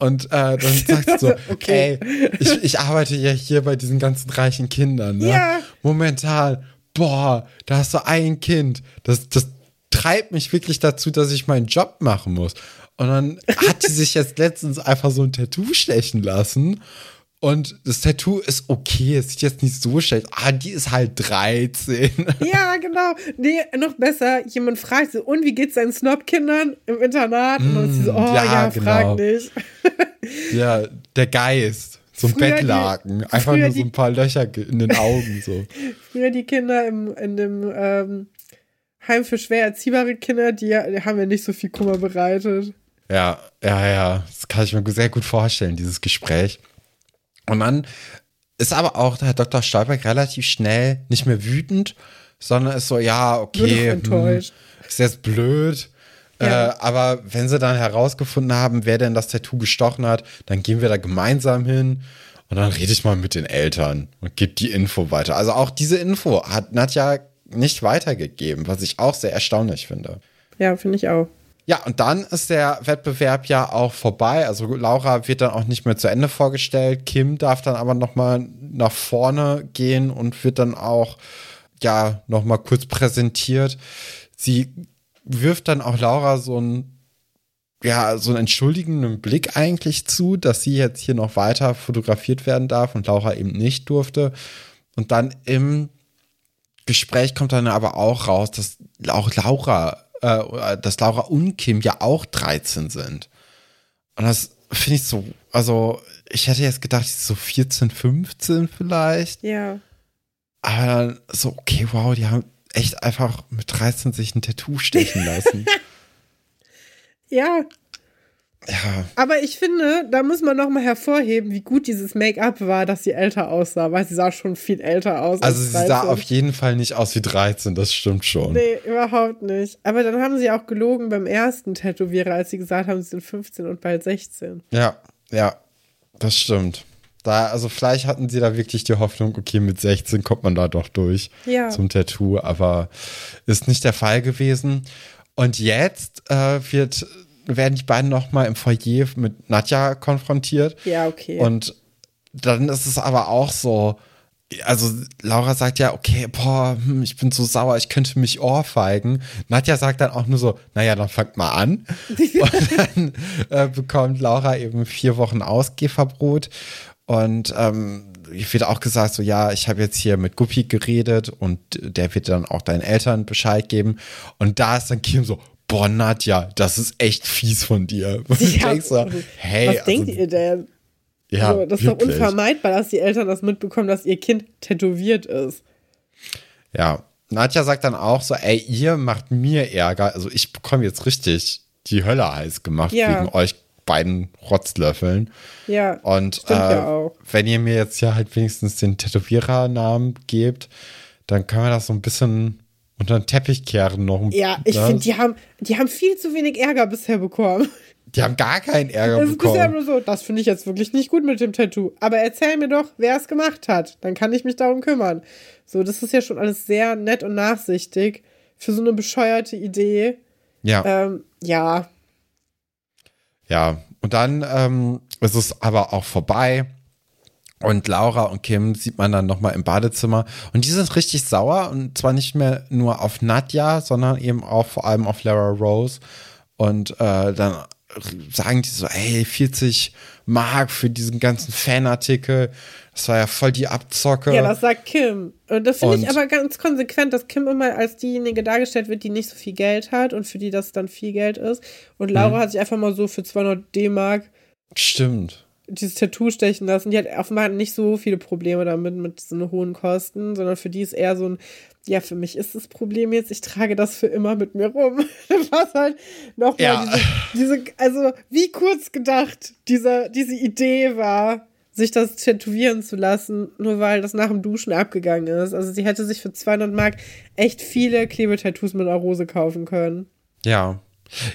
und äh, dann sagt sie so, okay. ey, ich, ich arbeite ja hier bei diesen ganzen reichen Kindern, ne? Ja. Momentan, boah, da hast du ein Kind. Das, das treibt mich wirklich dazu, dass ich meinen Job machen muss. Und dann hat sie sich jetzt letztens einfach so ein Tattoo stechen lassen und das Tattoo ist okay, es sieht jetzt nicht so schlecht. Ah, die ist halt 13. Ja, genau. Nee, noch besser, jemand fragt so, und wie geht's deinen Snob-Kindern im Internat? Und dann ist sie so, mm, oh ja, ja genau. frag nicht. Ja, der Geist. So ein früher Bettlaken. Die, Einfach nur so ein paar Löcher in den Augen. So. Früher die Kinder im, in dem ähm, Heim für schwer erziehbare Kinder, die, die haben ja nicht so viel Kummer bereitet. Ja, ja, ja. Das kann ich mir sehr gut vorstellen, dieses Gespräch. Und dann ist aber auch der Herr Dr. Stolberg relativ schnell nicht mehr wütend, sondern ist so, ja, okay, hm, ist jetzt blöd. Ja. Äh, aber wenn sie dann herausgefunden haben, wer denn das Tattoo gestochen hat, dann gehen wir da gemeinsam hin und dann rede ich mal mit den Eltern und gebe die Info weiter. Also auch diese Info hat Nadja nicht weitergegeben, was ich auch sehr erstaunlich finde. Ja, finde ich auch. Ja, und dann ist der Wettbewerb ja auch vorbei. Also Laura wird dann auch nicht mehr zu Ende vorgestellt. Kim darf dann aber noch mal nach vorne gehen und wird dann auch ja noch mal kurz präsentiert. Sie wirft dann auch Laura so ein ja, so einen entschuldigenden Blick eigentlich zu, dass sie jetzt hier noch weiter fotografiert werden darf und Laura eben nicht durfte. Und dann im Gespräch kommt dann aber auch raus, dass auch Laura äh, dass Laura und Kim ja auch 13 sind. Und das finde ich so, also ich hätte jetzt gedacht, so 14, 15 vielleicht. Ja. Aber dann so, okay, wow, die haben echt einfach mit 13 sich ein Tattoo stechen lassen. ja, ja. Aber ich finde, da muss man noch mal hervorheben, wie gut dieses Make-up war, dass sie älter aussah, weil sie sah schon viel älter aus. Also sie sah auf jeden Fall nicht aus wie 13, das stimmt schon. Nee, überhaupt nicht. Aber dann haben sie auch gelogen beim ersten Tätowierer, als sie gesagt haben, sie sind 15 und bald 16. Ja, ja, das stimmt. Da, also vielleicht hatten sie da wirklich die Hoffnung, okay, mit 16 kommt man da doch durch ja. zum Tattoo, aber ist nicht der Fall gewesen. Und jetzt äh, wird werden die beiden noch mal im Foyer mit Nadja konfrontiert. Ja, okay. Und dann ist es aber auch so, also Laura sagt ja, okay, boah, hm, ich bin so sauer, ich könnte mich ohrfeigen. Nadja sagt dann auch nur so, naja, dann fangt mal an. und dann äh, bekommt Laura eben vier Wochen Ausgehverbot. Und ähm, wird auch gesagt, so ja, ich habe jetzt hier mit Guppi geredet und der wird dann auch deinen Eltern Bescheid geben. Und da ist dann Kim so, boah, Nadja, das ist echt fies von dir. Ja, denkst so, hey, was also, denkt ihr denn? Ja, also, das ist wirklich. doch unvermeidbar, dass die Eltern das mitbekommen, dass ihr Kind tätowiert ist. Ja, Nadja sagt dann auch so, ey, ihr macht mir Ärger. Also ich bekomme jetzt richtig die Hölle heiß gemacht ja. wegen euch beiden Rotzlöffeln. Ja. Und äh, ja wenn ihr mir jetzt ja halt wenigstens den Tätowierernamen gebt, dann können wir das so ein bisschen unter den Teppich kehren noch. Ja, ich finde, die haben, die haben viel zu wenig Ärger bisher bekommen. Die haben gar keinen Ärger das bekommen. Das ist bisher nur so, das finde ich jetzt wirklich nicht gut mit dem Tattoo. Aber erzähl mir doch, wer es gemacht hat. Dann kann ich mich darum kümmern. So, das ist ja schon alles sehr nett und nachsichtig für so eine bescheuerte Idee. Ja. Ähm, ja. Ja, und dann ähm, ist es aber auch vorbei. Und Laura und Kim sieht man dann nochmal im Badezimmer. Und die sind richtig sauer. Und zwar nicht mehr nur auf Nadja, sondern eben auch vor allem auf Lara Rose. Und äh, dann sagen die so, ey, 40 Mark für diesen ganzen Fanartikel. Das war ja voll die Abzocke. Ja, das sagt Kim. Und das finde ich aber ganz konsequent, dass Kim immer als diejenige dargestellt wird, die nicht so viel Geld hat und für die das dann viel Geld ist. Und Laura mhm. hat sich einfach mal so für 200 D-Mark Stimmt dieses Tattoo stechen lassen. Die hat offenbar nicht so viele Probleme damit, mit so hohen Kosten, sondern für die ist eher so ein, ja, für mich ist das Problem jetzt, ich trage das für immer mit mir rum. Was halt nochmal ja. diese, diese, also wie kurz gedacht diese, diese Idee war, sich das tätowieren zu lassen, nur weil das nach dem Duschen abgegangen ist. Also sie hätte sich für 200 Mark echt viele Klebetattoos mit einer Rose kaufen können. Ja,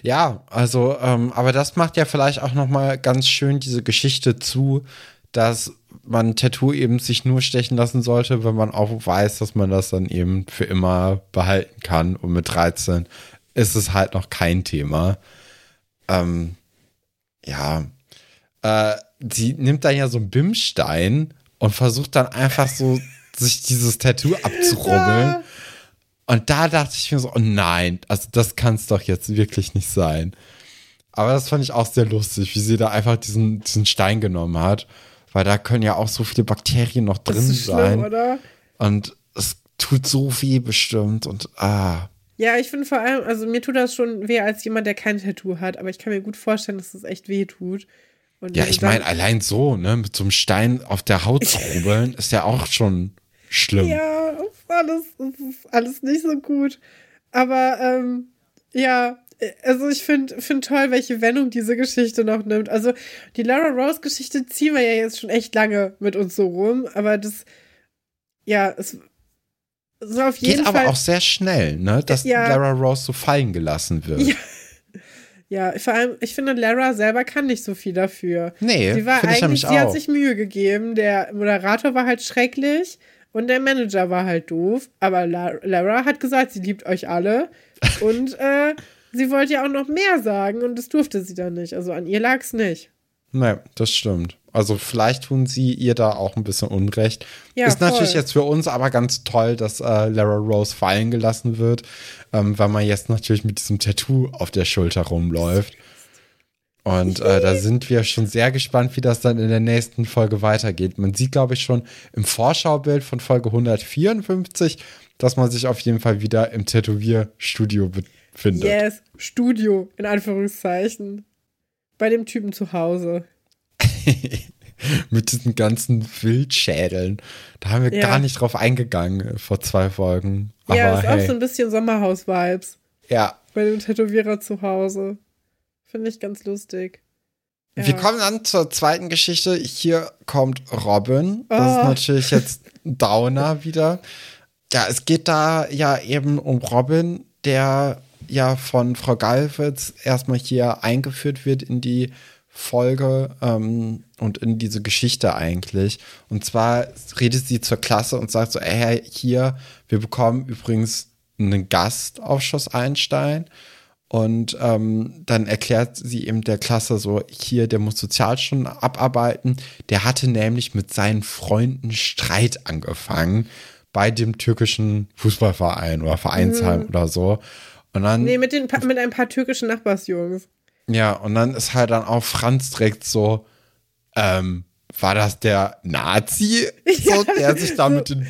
ja, also, ähm, aber das macht ja vielleicht auch noch mal ganz schön diese Geschichte zu, dass man Tattoo eben sich nur stechen lassen sollte, wenn man auch weiß, dass man das dann eben für immer behalten kann. Und mit 13 ist es halt noch kein Thema. Ähm, ja. Äh, sie nimmt dann ja so einen Bimstein und versucht dann einfach so, sich dieses Tattoo abzurubbeln. Und da dachte ich mir so, oh nein, also das kann es doch jetzt wirklich nicht sein. Aber das fand ich auch sehr lustig, wie sie da einfach diesen, diesen Stein genommen hat weil da können ja auch so viele Bakterien noch drin das ist sein. Schlimm, oder? Und es tut so weh bestimmt und ah. Ja, ich finde vor allem, also mir tut das schon weh als jemand, der kein Tattoo hat, aber ich kann mir gut vorstellen, dass es das echt weh tut. Und ja, ich meine, allein so, ne, mit so einem Stein auf der Haut zu rubbeln, ist ja auch schon schlimm. Ja, alles, alles nicht so gut. Aber ähm, ja, also ich finde find toll, welche Wendung diese Geschichte noch nimmt. Also die Lara Rose Geschichte ziehen wir ja jetzt schon echt lange mit uns so rum, aber das, ja, es so auf jeden Geht Fall. aber auch sehr schnell, ne, dass ja, Lara Rose so fallen gelassen wird. Ja. Ja, vor allem, ich finde, Lara selber kann nicht so viel dafür. Nee, sie war eigentlich, sie auch. hat sich Mühe gegeben. Der Moderator war halt schrecklich und der Manager war halt doof. Aber Lara hat gesagt, sie liebt euch alle. Und äh, sie wollte ja auch noch mehr sagen und das durfte sie dann nicht. Also an ihr lag es nicht. Nee, das stimmt. Also vielleicht tun sie ihr da auch ein bisschen Unrecht. Ja, ist voll. natürlich jetzt für uns aber ganz toll, dass äh, Lara Rose fallen gelassen wird, ähm, weil man jetzt natürlich mit diesem Tattoo auf der Schulter rumläuft. Und äh, da sind wir schon sehr gespannt, wie das dann in der nächsten Folge weitergeht. Man sieht, glaube ich, schon im Vorschaubild von Folge 154, dass man sich auf jeden Fall wieder im Tätowierstudio befindet findet. Yes, Studio, in Anführungszeichen. Bei dem Typen zu Hause. Mit diesen ganzen Wildschädeln. Da haben wir ja. gar nicht drauf eingegangen vor zwei Folgen. Aber ja, ist hey. auch so ein bisschen Sommerhaus-Vibes. Ja. Bei dem Tätowierer zu Hause. Finde ich ganz lustig. Ja. Wir kommen dann zur zweiten Geschichte. Hier kommt Robin. Das oh. ist natürlich jetzt Downer wieder. Ja, es geht da ja eben um Robin, der ja von Frau Galwitz erstmal hier eingeführt wird in die Folge ähm, und in diese Geschichte eigentlich. Und zwar redet sie zur Klasse und sagt so, ey, hier, wir bekommen übrigens einen Gast auf Schloss Einstein. Und ähm, dann erklärt sie eben der Klasse so, hier, der muss Sozialstunden abarbeiten. Der hatte nämlich mit seinen Freunden Streit angefangen bei dem türkischen Fußballverein oder Vereinsheim mhm. oder so. Und dann, nee, mit, den, mit ein paar türkischen Nachbarsjungs. Ja, und dann ist halt dann auch Franz direkt so, ähm, war das der Nazi, ja, so, der sich da so. mit den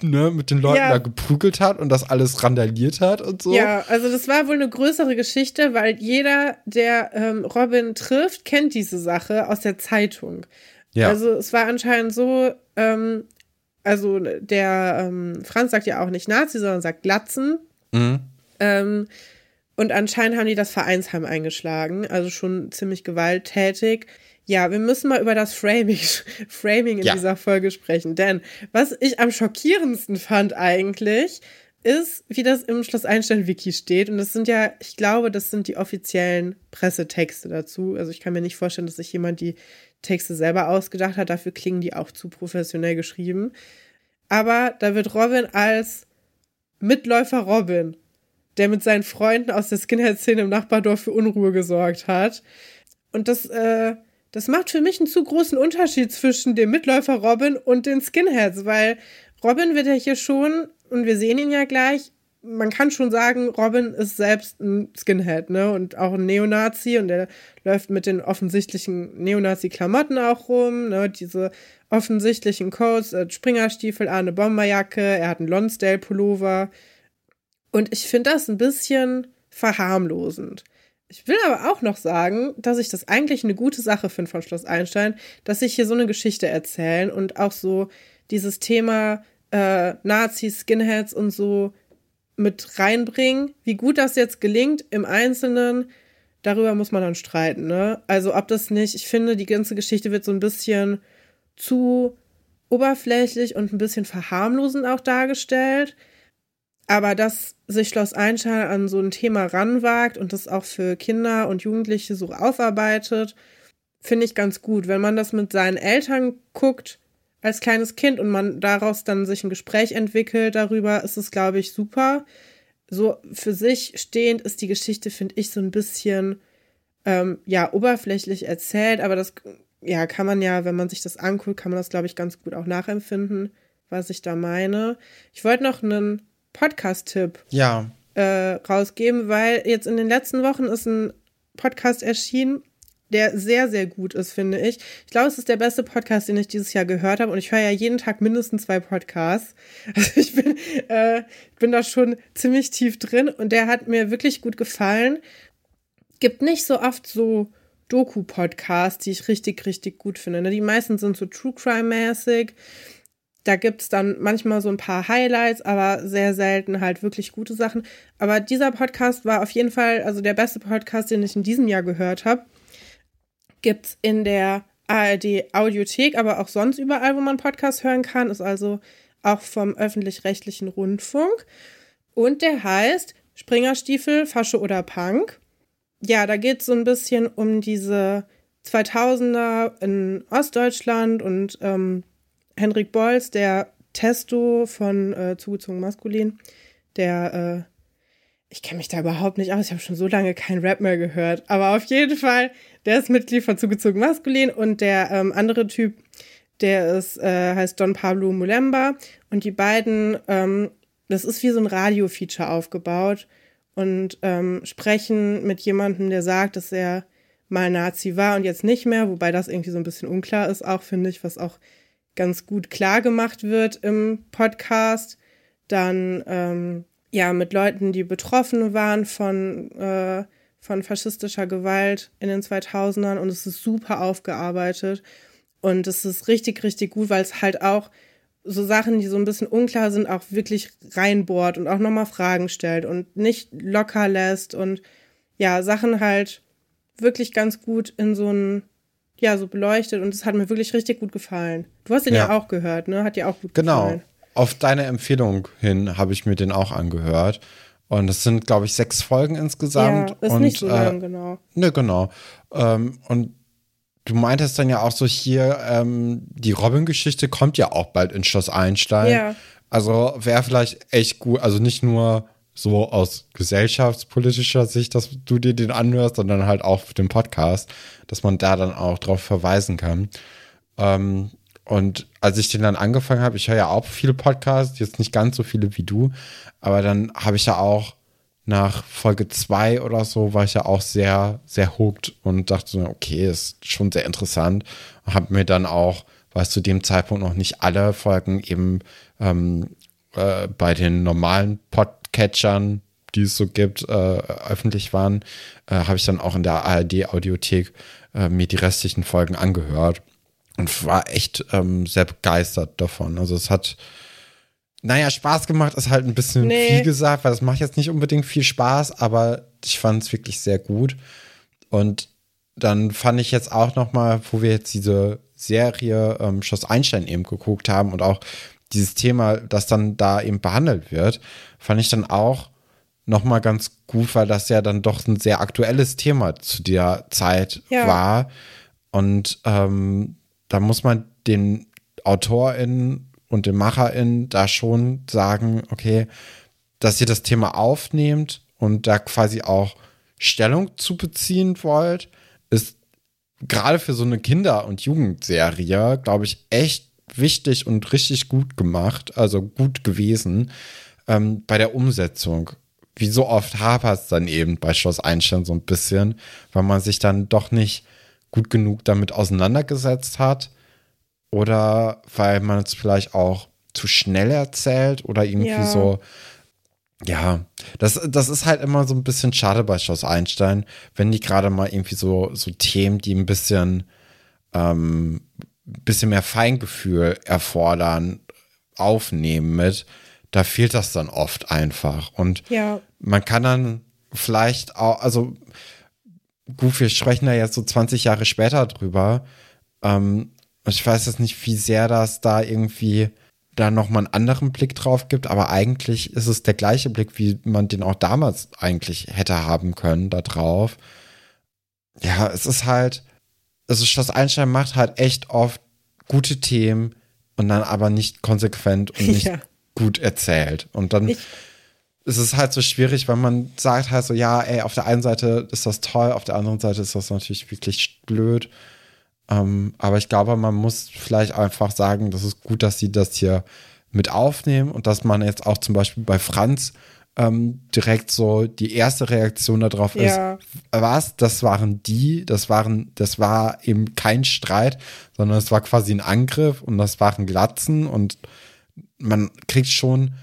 Ne, mit den Leuten ja. da geprügelt hat und das alles randaliert hat und so. Ja, also das war wohl eine größere Geschichte, weil jeder, der ähm, Robin trifft, kennt diese Sache aus der Zeitung. Ja. Also es war anscheinend so, ähm, also der ähm, Franz sagt ja auch nicht Nazi, sondern sagt Glatzen. Mhm. Ähm, und anscheinend haben die das Vereinsheim eingeschlagen, also schon ziemlich gewalttätig. Ja, wir müssen mal über das Framing, Framing in ja. dieser Folge sprechen. Denn was ich am schockierendsten fand eigentlich, ist, wie das im Schloss Einstein-Wiki steht. Und das sind ja, ich glaube, das sind die offiziellen Pressetexte dazu. Also ich kann mir nicht vorstellen, dass sich jemand die Texte selber ausgedacht hat. Dafür klingen die auch zu professionell geschrieben. Aber da wird Robin als Mitläufer Robin der mit seinen Freunden aus der Skinhead-Szene im Nachbardorf für Unruhe gesorgt hat. Und das, äh, das macht für mich einen zu großen Unterschied zwischen dem Mitläufer Robin und den Skinheads, weil Robin wird ja hier schon, und wir sehen ihn ja gleich, man kann schon sagen, Robin ist selbst ein Skinhead, ne? Und auch ein Neonazi und er läuft mit den offensichtlichen Neonazi-Klamotten auch rum, ne? Diese offensichtlichen Codes, äh, Springerstiefel, eine Bomberjacke, er hat einen Lonsdale-Pullover. Und ich finde das ein bisschen verharmlosend. Ich will aber auch noch sagen, dass ich das eigentlich eine gute Sache finde von Schloss Einstein, dass sich hier so eine Geschichte erzählen und auch so dieses Thema äh, Nazis, Skinheads und so mit reinbringen. Wie gut das jetzt gelingt im Einzelnen, darüber muss man dann streiten. Ne? Also ob das nicht, ich finde, die ganze Geschichte wird so ein bisschen zu oberflächlich und ein bisschen verharmlosend auch dargestellt. Aber dass sich Schloss Einstein an so ein Thema ranwagt und das auch für Kinder und Jugendliche so aufarbeitet, finde ich ganz gut. Wenn man das mit seinen Eltern guckt als kleines Kind und man daraus dann sich ein Gespräch entwickelt darüber, ist es, glaube ich, super. So für sich stehend ist die Geschichte, finde ich, so ein bisschen ähm, ja oberflächlich erzählt, aber das ja kann man ja, wenn man sich das anguckt, kann man das, glaube ich, ganz gut auch nachempfinden, was ich da meine. Ich wollte noch einen Podcast-Tipp Ja. äh, rausgeben, weil jetzt in den letzten Wochen ist ein Podcast erschienen, der sehr, sehr gut ist, finde ich. Ich glaube, es ist der beste Podcast, den ich dieses Jahr gehört habe. Und ich höre ja jeden Tag mindestens zwei Podcasts. Also ich bin, äh, bin da schon ziemlich tief drin und der hat mir wirklich gut gefallen. Gibt nicht so oft so Doku-Podcasts, die ich richtig, richtig gut finde. Ne? Die meisten sind so True Crime-mäßig. Da gibt es dann manchmal so ein paar Highlights, aber sehr selten halt wirklich gute Sachen. Aber dieser Podcast war auf jeden Fall, also der beste Podcast, den ich in diesem Jahr gehört habe. Gibt es in der ARD Audiothek, aber auch sonst überall, wo man Podcasts hören kann. Ist also auch vom öffentlich-rechtlichen Rundfunk. Und der heißt Springerstiefel, Fasche oder Punk. Ja, da geht es so ein bisschen um diese 2000er in Ostdeutschland und ähm, Henrik Bolz, der Testo von äh, Zugezogen Maskulin, der, äh, ich kenne mich da überhaupt nicht aus, ich habe schon so lange kein Rap mehr gehört, aber auf jeden Fall, der ist Mitglied von Zugezogen Maskulin und der ähm, andere Typ, der ist, äh, heißt Don Pablo Mulemba und die beiden, ähm, das ist wie so ein Radio-Feature aufgebaut und ähm, sprechen mit jemandem, der sagt, dass er mal Nazi war und jetzt nicht mehr, wobei das irgendwie so ein bisschen unklar ist, auch finde ich, was auch ganz gut klar gemacht wird im Podcast. Dann ähm, ja mit Leuten, die betroffen waren von, äh, von faschistischer Gewalt in den 2000ern und es ist super aufgearbeitet. Und es ist richtig, richtig gut, weil es halt auch so Sachen, die so ein bisschen unklar sind, auch wirklich reinbohrt und auch nochmal Fragen stellt und nicht locker lässt. Und ja, Sachen halt wirklich ganz gut in so ein, ja, so beleuchtet und es hat mir wirklich richtig gut gefallen. Du hast den ja, Ja. auch gehört, ne? Hat dir auch gut Genau. gefallen. Auf deine Empfehlung hin habe ich mir den auch angehört. Und es sind, glaube ich, sechs Folgen insgesamt. Ja, ist und, nicht so äh, lang, genau. Ne, genau. Ähm, und du meintest dann ja auch so hier, ähm, die Robin-Geschichte kommt ja auch bald in Schloss Einstein. Ja. Also wäre vielleicht echt gut, also nicht nur so aus gesellschaftspolitischer Sicht, dass du dir den anhörst, sondern halt auch für den Podcast, dass man da dann auch drauf verweisen kann. Ähm, und als ich den dann angefangen habe, ich höre ja auch viele Podcasts, jetzt nicht ganz so viele wie du, aber dann habe ich ja auch nach Folge zwei oder so war ich ja auch sehr, sehr hooked und dachte okay, ist schon sehr interessant. Habe mir dann auch, weil es zu dem Zeitpunkt noch nicht alle Folgen eben ähm, äh, bei den normalen Podcatchern, die es so gibt, äh, öffentlich waren, äh, habe ich dann auch in der ARD-Audiothek äh, mir die restlichen Folgen angehört und war echt ähm, sehr begeistert davon. Also es hat, naja, Spaß gemacht ist halt ein bisschen Nee. viel gesagt, weil es macht jetzt nicht unbedingt viel Spaß, aber ich fand es wirklich sehr gut. Und dann fand ich jetzt auch noch mal, wo wir jetzt diese Serie ähm, Schloss Einstein eben geguckt haben und auch dieses Thema, das dann da eben behandelt wird, fand ich dann auch noch mal ganz gut, weil das ja dann doch ein sehr aktuelles Thema zu der Zeit Ja. war. Und ähm, da muss man den AutorInnen und den MacherInnen da schon sagen, okay, dass ihr das Thema aufnehmt und da quasi auch Stellung zu beziehen wollt, ist gerade für so eine Kinder- und Jugendserie, glaube ich, echt wichtig und richtig gut gemacht, also gut gewesen ähm, bei der Umsetzung. Wie so oft hapert es dann eben bei Schloss Einstein so ein bisschen, weil man sich dann doch nicht gut genug damit auseinandergesetzt hat oder weil man es vielleicht auch zu schnell erzählt oder irgendwie Ja. so. Ja, das, das ist halt immer so ein bisschen schade bei Schloss Einstein, wenn die gerade mal irgendwie so, so Themen, die ein bisschen, ähm, bisschen mehr Feingefühl erfordern, aufnehmen mit. Da fehlt das dann oft einfach. Und Ja, man kann dann vielleicht auch, also gut, wir sprechen da jetzt so 20 Jahre später drüber. Ähm, ich weiß jetzt nicht, wie sehr das da irgendwie da nochmal einen anderen Blick drauf gibt, aber eigentlich ist es der gleiche Blick, wie man den auch damals eigentlich hätte haben können da drauf. Ja, es ist halt also Schloss Einstein macht halt echt oft gute Themen und dann aber nicht konsequent und nicht Ja. gut erzählt. Und dann Ich- ist es halt so schwierig, weil man sagt halt so, ja, ey, auf der einen Seite ist das toll, auf der anderen Seite ist das natürlich wirklich blöd. Ähm, aber ich glaube, man muss vielleicht einfach sagen, das ist gut, dass sie das hier mit aufnehmen und dass man jetzt auch zum Beispiel bei Franz ähm, direkt so die erste Reaktion darauf Ja. ist, was, das waren die, das waren, das war eben kein Streit, sondern es war quasi ein Angriff und das waren Glatzen und man kriegt schon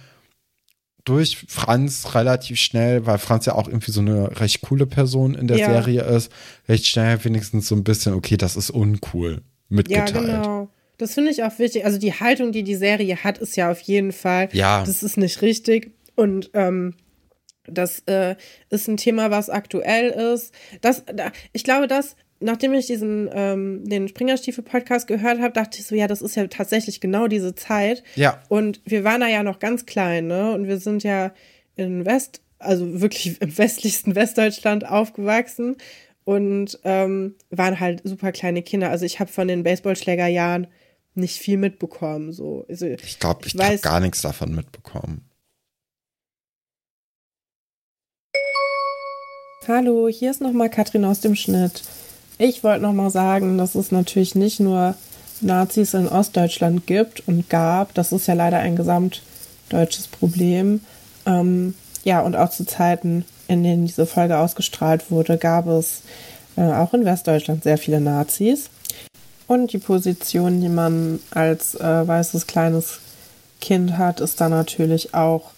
durch Franz relativ schnell, weil Franz ja auch irgendwie so eine recht coole Person in der Ja. Serie ist, recht schnell wenigstens so ein bisschen, okay, das ist uncool Ja, mitgeteilt. genau. Das finde ich auch wichtig. Also die Haltung, die die Serie hat, ist ja auf jeden Fall, Ja. das ist nicht richtig. Und ähm, das äh, ist ein Thema, was aktuell ist. Das, da, ich glaube, das, nachdem ich diesen ähm, den Springerstiefel-Podcast gehört habe, dachte ich so, ja, das ist ja tatsächlich genau diese Zeit. Ja. Und wir waren da ja noch ganz klein, ne? Und wir sind ja in West, also wirklich im westlichsten Westdeutschland aufgewachsen und ähm, waren halt super kleine Kinder. Also ich habe von den Baseballschlägerjahren nicht viel mitbekommen. So. Also, Ich glaube, ich Ich habe gar nichts davon mitbekommen. Hallo, hier ist nochmal Katrin aus dem Schnitt. Ich wollte nochmal sagen, dass es natürlich nicht nur Nazis in Ostdeutschland gibt und gab. Das ist ja leider ein gesamtdeutsches Problem. Ähm, ja, und auch zu Zeiten, in denen diese Folge ausgestrahlt wurde, gab es äh, auch in Westdeutschland sehr viele Nazis. Und die Position, die man als äh, weißes kleines Kind hat, ist dann natürlich auch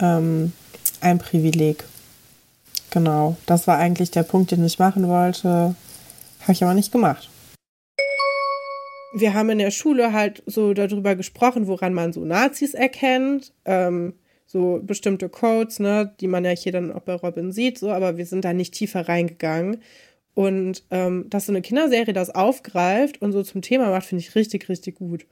ähm, ein Privileg. Genau, das war eigentlich der Punkt, den ich machen wollte. Habe ich aber nicht gemacht. Wir haben in der Schule halt so darüber gesprochen, woran man so Nazis erkennt. Ähm, so bestimmte Codes, ne, die man ja hier dann auch bei Robin sieht, so, aber wir sind da nicht tiefer reingegangen. Und ähm, dass so eine Kinderserie das aufgreift und so zum Thema macht, finde ich richtig, richtig gut.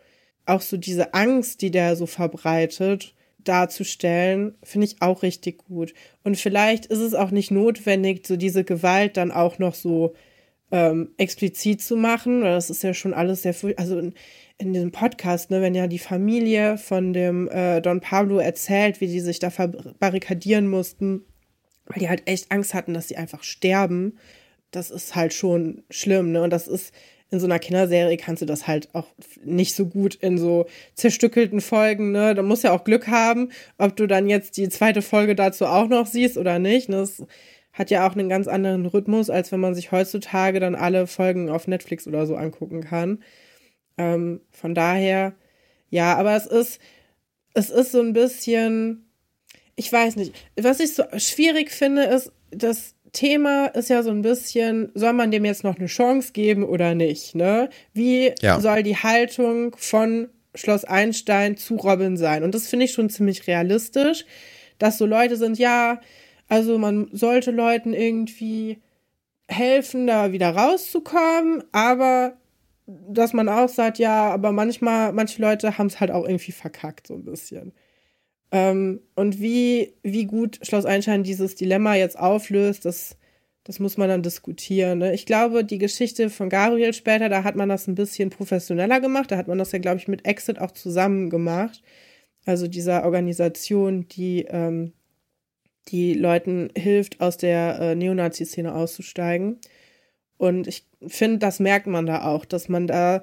Auch so diese Angst, die der so verbreitet, darzustellen, finde ich auch richtig gut. Und vielleicht ist es auch nicht notwendig, so diese Gewalt dann auch noch so ähm, explizit zu machen, das ist ja schon alles sehr, also in, in diesem Podcast, ne, wenn ja die Familie von dem äh, Don Pablo erzählt, wie die sich da verbarrikadieren mussten, weil die halt echt Angst hatten, dass sie einfach sterben, das ist halt schon schlimm, ne? Und das ist in so einer Kinderserie kannst du das halt auch nicht so gut in so zerstückelten Folgen, ne? Da musst du ja auch Glück haben, ob du dann jetzt die zweite Folge dazu auch noch siehst oder nicht. Ne? Das hat ja auch einen ganz anderen Rhythmus, als wenn man sich heutzutage dann alle Folgen auf Netflix oder so angucken kann. Ähm, von daher, ja, aber es ist, es ist so ein bisschen, ich weiß nicht, was ich so schwierig finde, ist, das Thema ist ja so ein bisschen, soll man dem jetzt noch eine Chance geben oder nicht, ne? Wie Ja. soll die Haltung von Schloss Einstein zu Robin sein? Und das finde ich schon ziemlich realistisch, dass so Leute sind, ja, also man sollte Leuten irgendwie helfen, da wieder rauszukommen, aber dass man auch sagt, ja, aber manchmal, manche Leute haben es halt auch irgendwie verkackt, so ein bisschen. Ähm, und wie, wie gut Schloss Einstein dieses Dilemma jetzt auflöst, das, das muss man dann diskutieren. Ne? Ich glaube, die Geschichte von Gabriel später, da hat man das ein bisschen professioneller gemacht. Da hat man das ja, glaube ich, mit Exit auch zusammen gemacht. Also dieser Organisation, die, ähm, die Leuten hilft, aus der äh, Neonazi-Szene auszusteigen. Und ich finde, das merkt man da auch, dass man da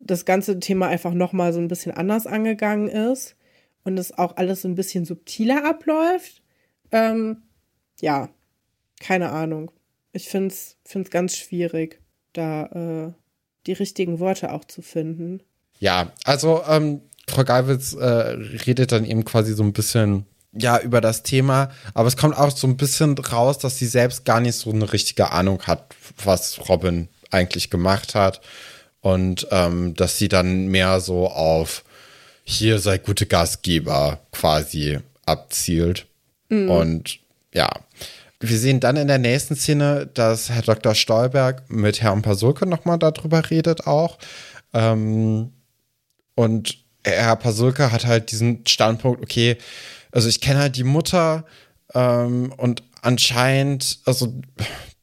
das ganze Thema einfach nochmal so ein bisschen anders angegangen ist und es auch alles so ein bisschen subtiler abläuft. Ähm, ja, keine Ahnung. Ich finde es find's ganz schwierig, da äh, die richtigen Worte auch zu finden. Ja, also ähm, Frau Geibitz äh, redet dann eben quasi so ein bisschen ja über das Thema, aber es kommt auch so ein bisschen raus, dass sie selbst gar nicht so eine richtige Ahnung hat, was Robin eigentlich gemacht hat und ähm, dass sie dann mehr so auf hier sei gute Gastgeber quasi abzielt und ja. Wir sehen dann in der nächsten Szene, dass Herr Dr. Stolberg mit Herrn Pasulke nochmal darüber redet auch. Ähm, und Herr Pasulke hat halt diesen Standpunkt, okay, also ich kenne halt die Mutter ähm, und anscheinend, also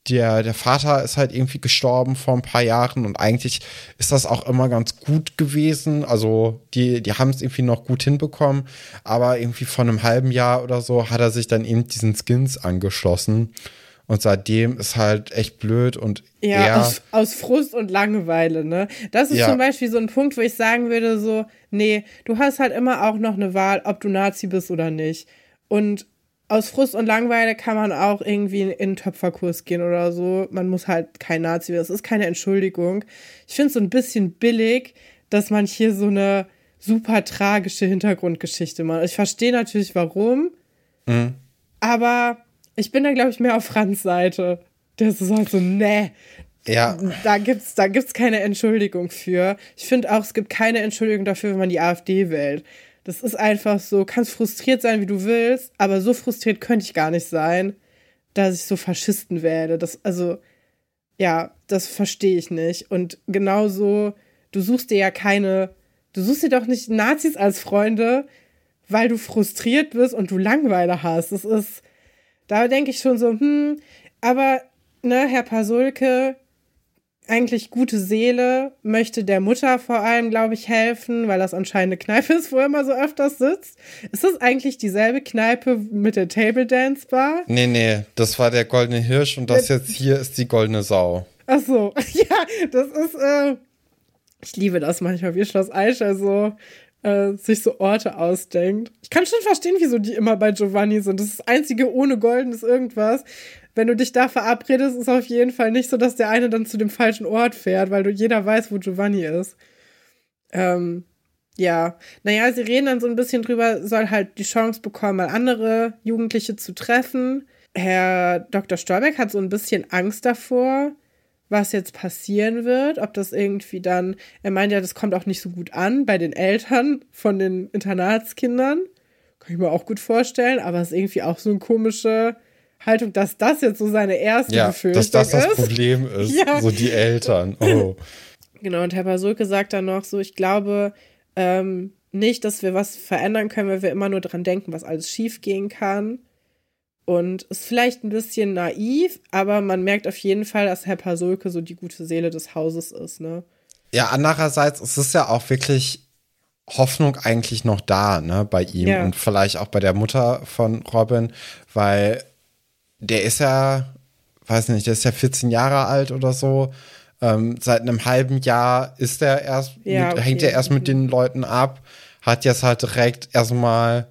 der, der Vater ist halt irgendwie gestorben vor ein paar Jahren und eigentlich ist das auch immer ganz gut gewesen. Also die, die haben es irgendwie noch gut hinbekommen, aber irgendwie vor einem halben Jahr oder so hat er sich dann eben diesen Skins angeschlossen. Und seitdem ist halt echt blöd und ja, aus, aus, Frust und Langeweile, ne? Das ist ja. zum Beispiel so ein Punkt, wo ich sagen würde, so, nee, du hast halt immer auch noch eine Wahl, ob du Nazi bist oder nicht. Und aus Frust und Langeweile kann man auch irgendwie in einen Töpferkurs gehen oder so. Man muss halt kein Nazi werden. Das ist keine Entschuldigung. Ich finde es so ein bisschen billig, dass man hier so eine super tragische Hintergrundgeschichte macht. Ich verstehe natürlich warum, mhm. aber ich bin da, glaube ich, mehr auf Franz Seite. Das ist halt so, ne. Ja. Da gibt's, da gibt's keine Entschuldigung für. Ich finde auch, es gibt keine Entschuldigung dafür, wenn man die AfD wählt. Das ist einfach so, kannst frustriert sein, wie du willst, aber so frustriert könnte ich gar nicht sein, dass ich so Faschisten wähle. Das, also, ja, das verstehe ich nicht. Und genauso, du suchst dir ja keine, du suchst dir doch nicht Nazis als Freunde, weil du frustriert bist und du Langweile hast. Das ist, da denke ich schon so, hm, aber, ne, Herr Pasulke, eigentlich gute Seele, möchte der Mutter vor allem, glaube ich, helfen, weil das anscheinend eine Kneipe ist, wo er immer so öfters sitzt. Ist das eigentlich dieselbe Kneipe mit der Table Dance Bar? Nee, nee, das war der Goldene Hirsch und das jetzt hier ist die Goldene Sau. Ach so, ja, das ist, äh, ich liebe das manchmal, wie Schloss Eichel so äh, sich so Orte ausdenkt. Ich kann schon verstehen, wieso die immer bei Giovanni sind. Das ist das einzige ohne goldenes irgendwas wenn du dich da verabredest, ist auf jeden Fall nicht so, dass der eine dann zu dem falschen Ort fährt, weil du jeder weiß, wo Giovanni ist. Ähm, ja, naja, sie reden dann so ein bisschen drüber, soll halt die Chance bekommen, mal andere Jugendliche zu treffen. Herr Dr. Stolbeck hat so ein bisschen Angst davor, was jetzt passieren wird, ob das irgendwie dann, er meint ja, das kommt auch nicht so gut an bei den Eltern von den Internatskindern. Kann ich mir auch gut vorstellen, aber es ist irgendwie auch so ein komische, Haltung, dass das jetzt so seine erste ja, Befürchtung ist. Dass das das Problem ist, ja. so die Eltern. Oh. Genau, und Herr Basulke sagt dann noch so, ich glaube ähm, nicht, dass wir was verändern können, weil wir immer nur dran denken, was alles schiefgehen kann. Und ist vielleicht ein bisschen naiv, aber man merkt auf jeden Fall, dass Herr Pasulke so die gute Seele des Hauses ist, ne? Ja, andererseits ist es ja auch wirklich Hoffnung eigentlich noch da, ne, bei ihm ja. und vielleicht auch bei der Mutter von Robin, weil der ist ja, weiß nicht, der ist ja 14 Jahre alt oder so. Ähm, seit einem halben Jahr ist er erst, ja, mit, okay. hängt er erst mit den Leuten ab, hat jetzt halt direkt erstmal,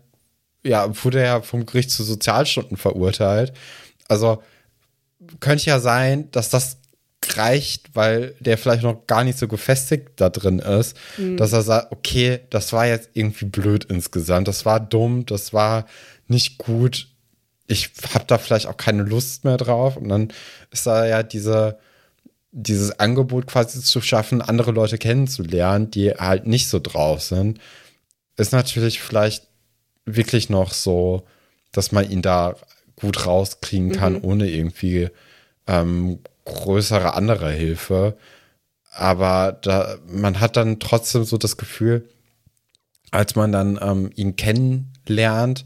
ja, wurde ja vom Gericht zu Sozialstunden verurteilt. Also könnte ja sein, dass das reicht, weil der vielleicht noch gar nicht so gefestigt da drin ist, mhm. dass er sagt, okay, das war jetzt irgendwie blöd insgesamt, das war dumm, das war nicht gut, ich habe da vielleicht auch keine Lust mehr drauf. Und dann ist da ja diese, dieses Angebot quasi zu schaffen, andere Leute kennenzulernen, die halt nicht so drauf sind, ist natürlich vielleicht wirklich noch so, dass man ihn da gut rauskriegen kann, mhm. ohne irgendwie ähm, größere andere Hilfe. Aber da, man hat dann trotzdem so das Gefühl, als man dann ähm, ihn kennenlernt,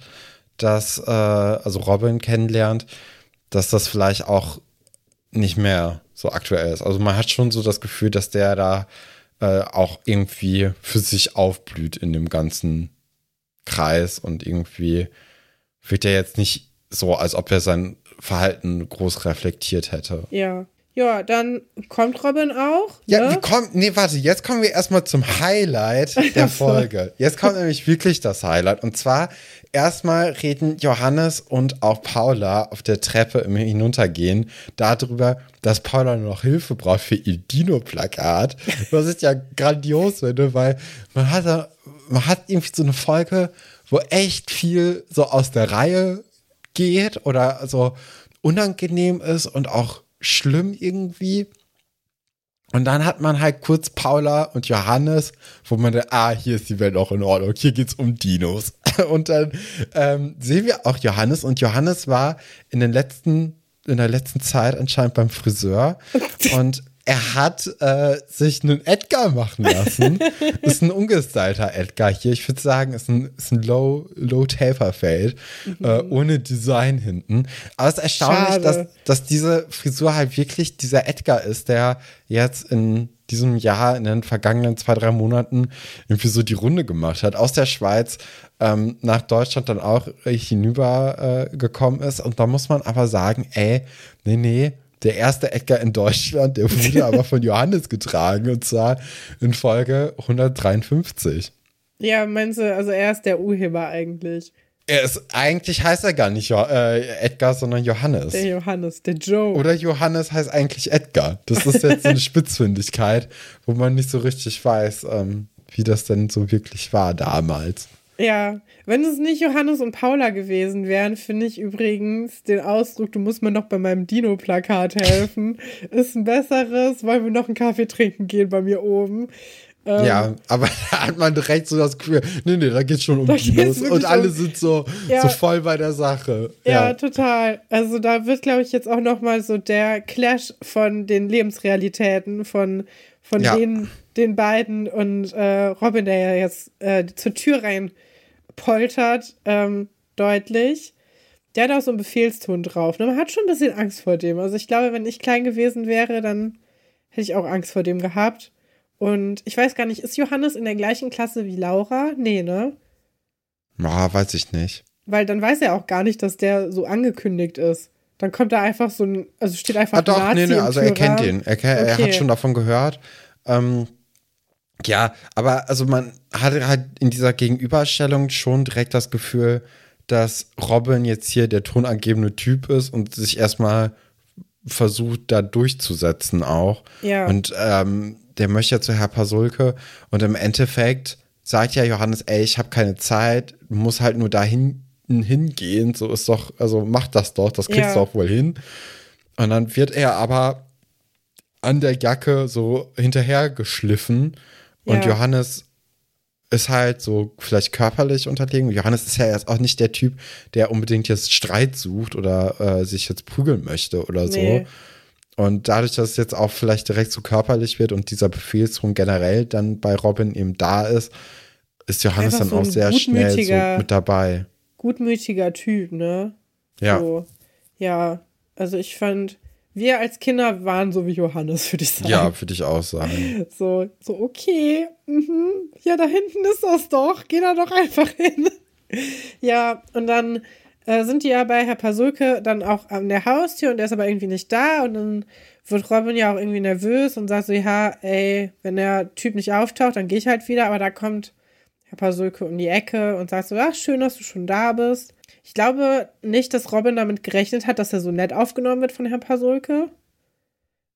dass, äh, also Robin kennenlernt, dass das vielleicht auch nicht mehr so aktuell ist. Also man hat schon so das Gefühl, dass der da äh, auch irgendwie für sich aufblüht in dem ganzen Kreis und irgendwie wird er jetzt nicht so, als ob er sein Verhalten groß reflektiert hätte. Ja. Ja, dann kommt Robin auch. Ja, ne? kommt, nee, warte, jetzt kommen wir erstmal zum Highlight der Folge. Jetzt kommt nämlich wirklich das Highlight. Und zwar erstmal reden Johannes und auch Paula auf der Treppe im Hinuntergehen darüber, dass Paula nur noch Hilfe braucht für ihr Dino-Plakat. Was ich ja grandios finde, weil man hat da, man hat irgendwie so eine Folge, wo echt viel so aus der Reihe geht oder so unangenehm ist und auch schlimm irgendwie. Und dann hat man halt kurz Paula und Johannes, wo man denkt, ah, hier ist die Welt auch in Ordnung, hier geht's um Dinos. Und dann ähm, sehen wir auch Johannes und Johannes war in den letzten, in der letzten Zeit anscheinend beim Friseur und er hat äh, sich einen Edgar machen lassen. ist ein ungestylter Edgar hier. Ich würde sagen, ist ein, ist ein Low, Low Taper Fade, mhm. äh, ohne Design hinten. Aber es ist erstaunlich, dass, dass diese Frisur halt wirklich dieser Edgar ist, der jetzt in diesem Jahr, in den vergangenen zwei, drei Monaten irgendwie so die Runde gemacht hat. Aus der Schweiz ähm, nach Deutschland dann auch hinüber äh, gekommen ist. Und da muss man aber sagen, ey, nee, nee, der erste Edgar in Deutschland, der wurde aber von Johannes getragen und zwar in Folge 153. Ja, meinst du, also er ist der Urheber eigentlich? Er ist, eigentlich heißt er gar nicht jo äh, Edgar, sondern Johannes. Der Johannes, der Joe. Oder Johannes heißt eigentlich Edgar. Das ist jetzt eine Spitzfindigkeit, wo man nicht so richtig weiß, ähm, wie das denn so wirklich war damals. Ja, wenn es nicht Johannes und Paula gewesen wären, finde ich übrigens den Ausdruck, du musst mir noch bei meinem Dino-Plakat helfen, ist ein besseres, wollen wir noch einen Kaffee trinken gehen bei mir oben. Ähm, ja, aber da hat man direkt so das Gefühl, nee, nee, da geht es schon um Dinos und alle um, sind so, ja, so voll bei der Sache. Ja, ja. total. Also da wird, glaube ich, jetzt auch nochmal so der Clash von den Lebensrealitäten von, von ja. den, den beiden und äh, Robin, der ja jetzt äh, zur Tür rein poltert, ähm, deutlich. Der hat auch so einen Befehlston drauf. Ne? Man hat schon ein bisschen Angst vor dem. Also ich glaube, wenn ich klein gewesen wäre, dann hätte ich auch Angst vor dem gehabt. Und ich weiß gar nicht, ist Johannes in der gleichen Klasse wie Laura? Nee, ne? Ja, weiß ich nicht. Weil dann weiß er auch gar nicht, dass der so angekündigt ist. Dann kommt da einfach so ein, also steht einfach ah, doch, Nazi nee, nee, also er kennt ihn. Er, okay. er, hat schon davon gehört. Ähm, ja, aber also man hatte halt in dieser Gegenüberstellung schon direkt das Gefühl, dass Robin jetzt hier der tonangebende Typ ist und sich erstmal versucht, da durchzusetzen auch. Ja. Und ähm, der möchte ja zu Herr Pasulke und im Endeffekt sagt ja Johannes, ey, ich habe keine Zeit, muss halt nur dahin hingehen, so ist doch, also mach das doch, das kriegst ja. du auch wohl hin. Und dann wird er aber an der Jacke so hinterhergeschliffen und ja. Johannes ist halt so vielleicht körperlich unterlegen. Johannes ist ja jetzt auch nicht der Typ, der unbedingt jetzt Streit sucht oder äh, sich jetzt prügeln möchte oder nee. so. Und dadurch, dass es jetzt auch vielleicht direkt so körperlich wird und dieser Befehlston generell dann bei Robin eben da ist, ist Johannes dann so auch sehr schnell so mit dabei. Gutmütiger Typ, ne? Ja. So. Ja, also ich fand, wir als Kinder waren so wie Johannes, würde ich sagen. Ja, würde ich auch sagen. So, so okay, mhm. ja, da hinten ist das doch, geh da doch einfach hin. ja, und dann äh, sind die ja bei Herr Pasulke dann auch an der Haustür und er ist aber irgendwie nicht da und dann wird Robin ja auch irgendwie nervös und sagt so, ja, ey, wenn der Typ nicht auftaucht, dann gehe ich halt wieder, aber da kommt Herr Pasulke um die Ecke und sagt so, ach, schön, dass du schon da bist. Ich glaube nicht, dass Robin damit gerechnet hat, dass er so nett aufgenommen wird von Herrn Pasulke.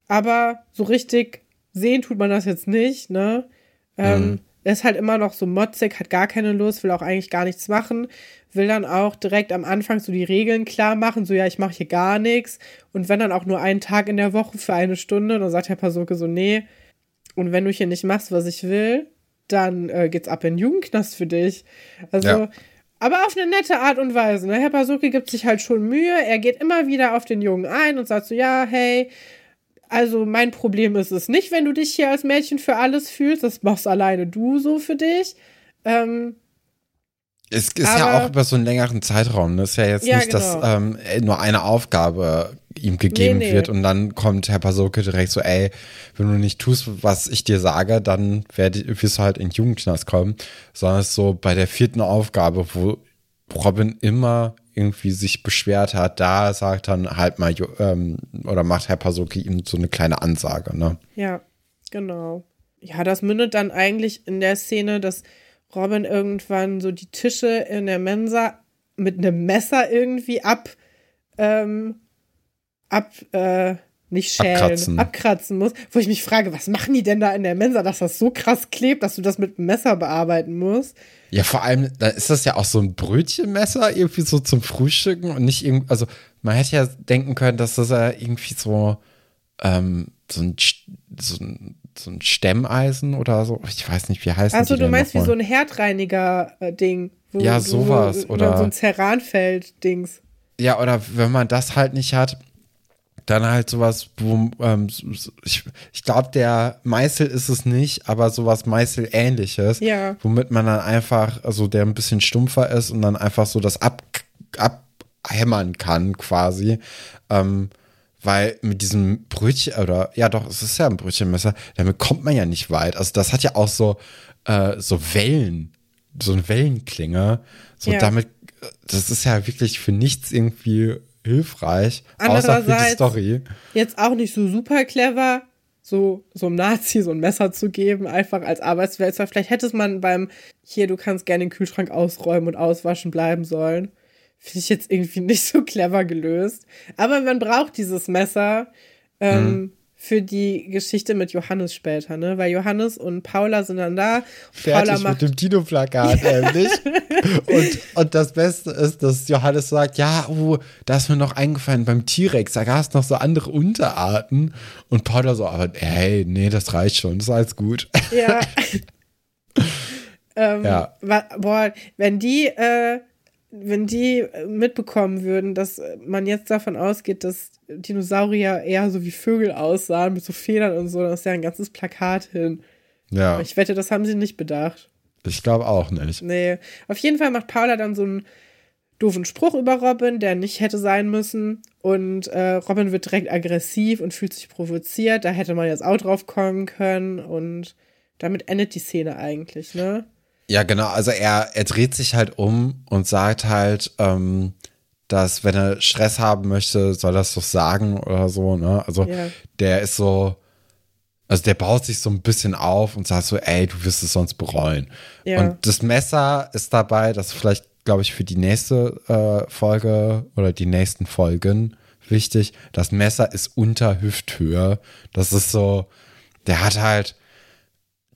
Aber so richtig sehen tut man das jetzt nicht, ne? Ähm, mhm. Er ist halt immer noch so motzig, hat gar keine Lust, will auch eigentlich gar nichts machen, will dann auch direkt am Anfang so die Regeln klar machen, so ja, ich mache hier gar nichts. Und wenn dann auch nur einen Tag in der Woche für eine Stunde, dann sagt Herr Pasulke so, nee. Und wenn du hier nicht machst, was ich will, dann äh, geht's ab in den Jugendknast für dich. Also ja. Aber auf eine nette Art und Weise. Ne? Herr Basuki gibt sich halt schon Mühe. Er geht immer wieder auf den Jungen ein und sagt so, ja, hey, also mein Problem ist es nicht, wenn du dich hier als Mädchen für alles fühlst. Das machst alleine du so für dich. Ähm, es ist ja auch über so einen längeren Zeitraum. Das ist ja jetzt ja, nicht, genau. dass ähm, nur eine Aufgabe ihm gegeben nee, nee. wird und dann kommt Herr Pasoke direkt so, ey, wenn du nicht tust, was ich dir sage, dann werd, wirst du halt in den Jugendknast kommen. Sondern es ist so bei der vierten Aufgabe, wo Robin immer irgendwie sich beschwert hat, da sagt dann halt mal, ähm, oder macht Herr Pasoki ihm so eine kleine Ansage, ne? Ja, genau. Ja, das mündet dann eigentlich in der Szene, dass Robin irgendwann so die Tische in der Mensa mit einem Messer irgendwie ab, ähm, ab, äh, nicht schälen, abkratzen. abkratzen muss, wo ich mich frage, was machen die denn da in der Mensa, dass das so krass klebt, dass du das mit einem Messer bearbeiten musst? Ja, vor allem, da ist das ja auch so ein Brötchenmesser irgendwie so zum Frühstücken und nicht irgendwie, also man hätte ja denken können, dass das ja irgendwie so, ähm, so ein, so ein so ein Stemmeisen oder so. Ich weiß nicht, wie heißt das? Also du meinst wie so ein Herdreiniger-Ding. Ja, sowas. Wo, oder so ein Ceranfeld-Dings. Ja, oder wenn man das halt nicht hat, dann halt sowas, wo, ähm, ich, ich glaube, der Meißel ist es nicht, aber sowas Meißel-ähnliches, Ja. womit man dann einfach, also der ein bisschen stumpfer ist und dann einfach so das ab, abhämmern kann quasi. Ähm, weil mit diesem Brötchen, oder ja doch, es ist ja ein Brötchenmesser, damit kommt man ja nicht weit. Also das hat ja auch so, äh, so Wellen, so eine Wellenklinge. So Ja. damit, äh, das ist ja wirklich für nichts irgendwie hilfreich, außer für die Andererseits- Story. Jetzt auch nicht so super clever, so, so einem Nazi so ein Messer zu geben, einfach als Arbeitswälzer. Vielleicht hätte es man beim, hier, du kannst gerne den Kühlschrank ausräumen und auswaschen bleiben sollen. Finde ich jetzt irgendwie nicht so clever gelöst. Aber man braucht dieses Messer ähm, für die Geschichte mit Johannes später, ne? Weil Johannes und Paula sind dann da. Und Paula Fertig macht mit dem Dino-Plakat, nämlich. und, und das Beste ist, dass Johannes sagt, ja, oh, da ist mir noch eingefallen, beim T-Rex, da gab es noch so andere Unterarten. Und Paula so, aber hey, nee, das reicht schon, ist alles gut. Ja. ähm, Ja. Boah, wenn die, äh, wenn die äh, mitbekommen würden, dass äh, man jetzt davon ausgeht, dass Dinosaurier eher so wie Vögel aussahen, mit so Federn und so, dann ist ja ein ganzes Plakat hin. Ja, Aber ich wette, das haben sie nicht bedacht. ich glaube auch nicht. Nee. Auf jeden Fall macht Paula dann so einen doofen Spruch über Robin, der nicht hätte sein müssen. Und äh, Robin wird direkt aggressiv und fühlt sich provoziert. Da hätte man jetzt auch drauf kommen können. Und damit endet die Szene eigentlich, ne? Ja, genau. Also er, er dreht sich halt um und sagt halt, ähm, dass wenn er Stress haben möchte, soll er es doch sagen oder so. Ne? Also Ja. der ist so, also der baut sich so ein bisschen auf und sagt so, ey, du wirst es sonst bereuen. Ja. Und das Messer ist dabei, das ist vielleicht, glaube ich, für die nächste äh, Folge oder die nächsten Folgen wichtig. Das Messer ist unter Hüfthöhe. Das ist so, der hat halt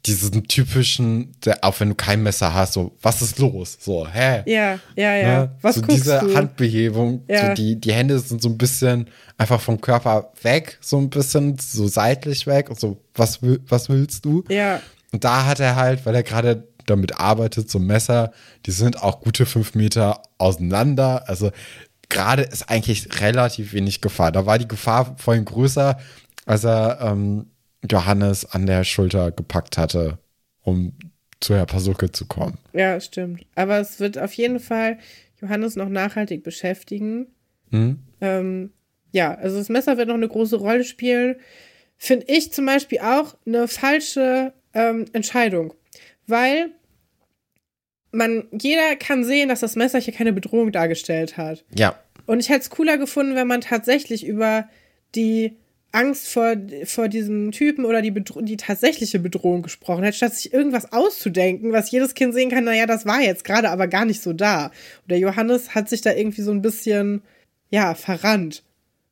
diesen typischen, der, auch wenn du kein Messer hast, so, was ist los? So, hä? Ja, ja, ja. Ne? Was so guckst diese du? Handbehebung, Ja. so die, die Hände sind so ein bisschen einfach vom Körper weg, so ein bisschen so seitlich weg und so, was, will, was willst du? Ja, Und da hat er halt, weil er gerade damit arbeitet, so Messer, die sind auch gute fünf Meter auseinander. Also gerade ist eigentlich relativ wenig Gefahr. Da war die Gefahr vorhin größer, als er ähm, Johannes an der Schulter gepackt hatte, um zu Herr Pasuke zu kommen. ja, stimmt. Aber es wird auf jeden Fall Johannes noch nachhaltig beschäftigen. Hm? Ähm, ja, also das Messer wird noch eine große Rolle spielen. Finde ich zum Beispiel auch eine falsche ähm, Entscheidung. Weil man, jeder kann sehen, dass das Messer hier keine Bedrohung dargestellt hat. Ja, Und ich hätte es cooler gefunden, wenn man tatsächlich über die Angst vor, vor diesem Typen oder die, Bedro die tatsächliche Bedrohung gesprochen hätte, statt sich irgendwas auszudenken, was jedes Kind sehen kann, naja, das war jetzt gerade aber gar nicht so da. Und der Johannes hat sich da irgendwie so ein bisschen, ja, verrannt.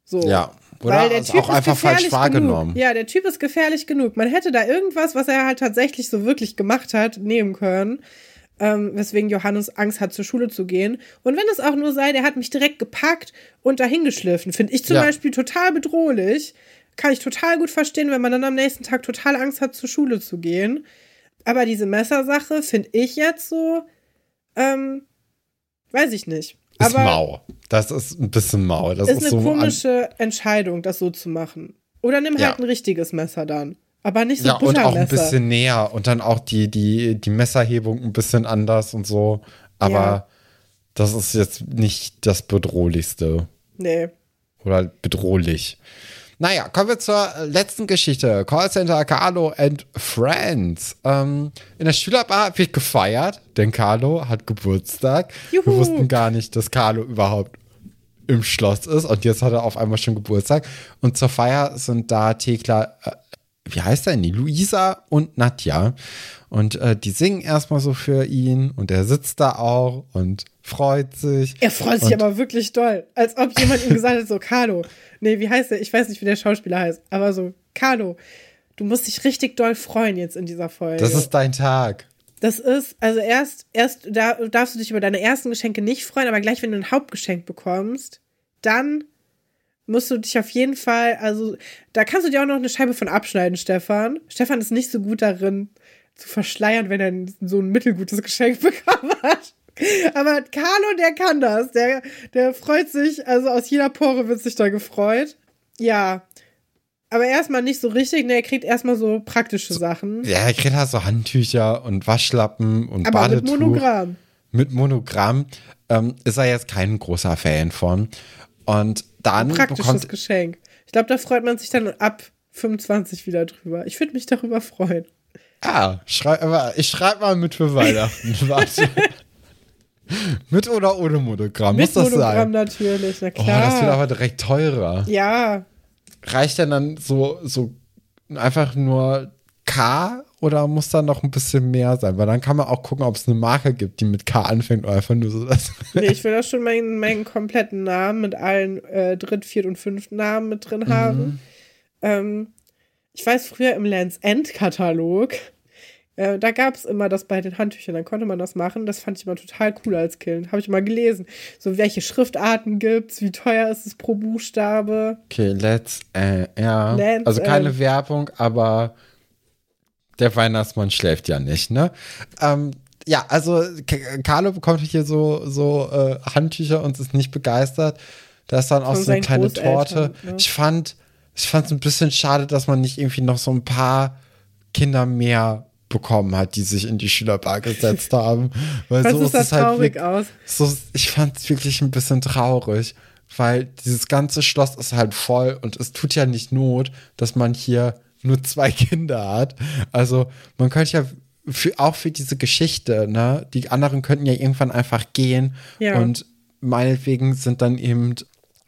So. Ja. Oder es auch einfach falsch wahrgenommen. Genug. Ja, der Typ ist gefährlich genug. Man hätte da irgendwas, was er halt tatsächlich so wirklich gemacht hat, nehmen können. Ähm, weswegen Johannes Angst hat, zur Schule zu gehen. Und wenn es auch nur sei, der hat mich direkt gepackt und dahin geschliffen. Finde ich zum Ja. Beispiel total bedrohlich. Kann ich total gut verstehen, wenn man dann am nächsten Tag total Angst hat, zur Schule zu gehen. Aber diese Messersache finde ich jetzt so, ähm, weiß ich nicht. ist Aber mau. Das ist ein bisschen mau. Das ist ist, eine so komische Entscheidung, das so zu machen. Oder nimm halt Ja. ein richtiges Messer dann. Aber nicht so ja, und auch ein bisschen näher und dann auch die, die, die Messerhebung ein bisschen anders und so. Aber Ja. das ist jetzt nicht das Bedrohlichste Nee. oder bedrohlich. Naja, kommen wir zur letzten Geschichte. Callcenter Carlo and Friends. Ähm, in der Schülerbar wird gefeiert, denn Carlo hat Geburtstag. Juhu. Wir wussten gar nicht, dass Carlo überhaupt im Schloss ist und jetzt hat er auf einmal schon Geburtstag. Und zur Feier sind da Thekla, äh, wie heißt er denn? Die Luisa und Nadja. Und äh, die singen erstmal so für ihn und er sitzt da auch und freut sich. Er freut sich aber wirklich doll. Als ob jemand ihm gesagt hat, so, Carlo. Nee, wie heißt der? Ich weiß nicht, wie der Schauspieler heißt. Aber so, Carlo, du musst dich richtig doll freuen jetzt in dieser Folge. Das ist dein Tag. Das ist, also erst, erst da darfst du dich über deine ersten Geschenke nicht freuen, aber gleich, wenn du ein Hauptgeschenk bekommst, dann musst du dich auf jeden Fall, also da kannst du dir auch noch eine Scheibe von abschneiden, Stefan. Stefan ist nicht so gut darin zu verschleiern, wenn er so ein mittelgutes Geschenk bekommen hat. Aber Carlo, der kann das. Der, der freut sich, also aus jeder Pore wird sich da gefreut. Ja. Aber erstmal nicht so richtig, ne, er kriegt erstmal so praktische Sachen. Ja, er kriegt halt so Handtücher und Waschlappen und aber mit Badetuch. Monogramm. Mit Monogramm ähm, ist er jetzt kein großer Fan von. Und dann Praktisches bekommt Geschenk. Ich glaube, da freut man sich dann ab 25 wieder drüber. Ich würde mich darüber freuen. Ah, schrei, ich schreibe mal mit für Weihnachten. Warte. mit oder ohne Monogramm? Mit Muss das Monogramm sein? natürlich, na Oh, klar. das wird aber direkt teurer. ja, Reicht denn dann so, so einfach nur K oder muss da noch ein bisschen mehr sein? Weil dann kann man auch gucken, ob es eine Marke gibt, die mit K anfängt oder einfach nur so das. nee, ich will da schon meinen, meinen kompletten Namen mit allen äh, Dritt-, Viert- und Fünften Namen mit drin haben. Ähm, ich weiß, früher im Lands End-Katalog, äh, da gab es immer das bei den Handtüchern, dann konnte man das machen. Das fand ich immer total cool als Kind. Habe ich mal gelesen. So, welche Schriftarten gibt's, wie teuer ist es pro Buchstabe. Okay, let's, äh, ja. Let's, also keine äh. Werbung, aber der Weihnachtsmann schläft ja nicht, ne? Ähm, ja, also Carlo bekommt hier so, so äh, Handtücher und ist nicht begeistert. Da ist dann auch so eine kleine Torte. ne? Ich fand, ich fand es ein bisschen schade, dass man nicht irgendwie noch so ein paar Kinder mehr bekommen hat, die sich in die Schülerbar gesetzt haben. Weil Was so ist da es halt traurig wirk- aus? so, ich fand es wirklich ein bisschen traurig, weil dieses ganze Schloss ist halt voll und es tut ja nicht Not, dass man hier nur zwei Kinder hat. Also man könnte ja für, auch für diese Geschichte, ne, die anderen könnten ja irgendwann einfach gehen Ja. und meinetwegen sind dann eben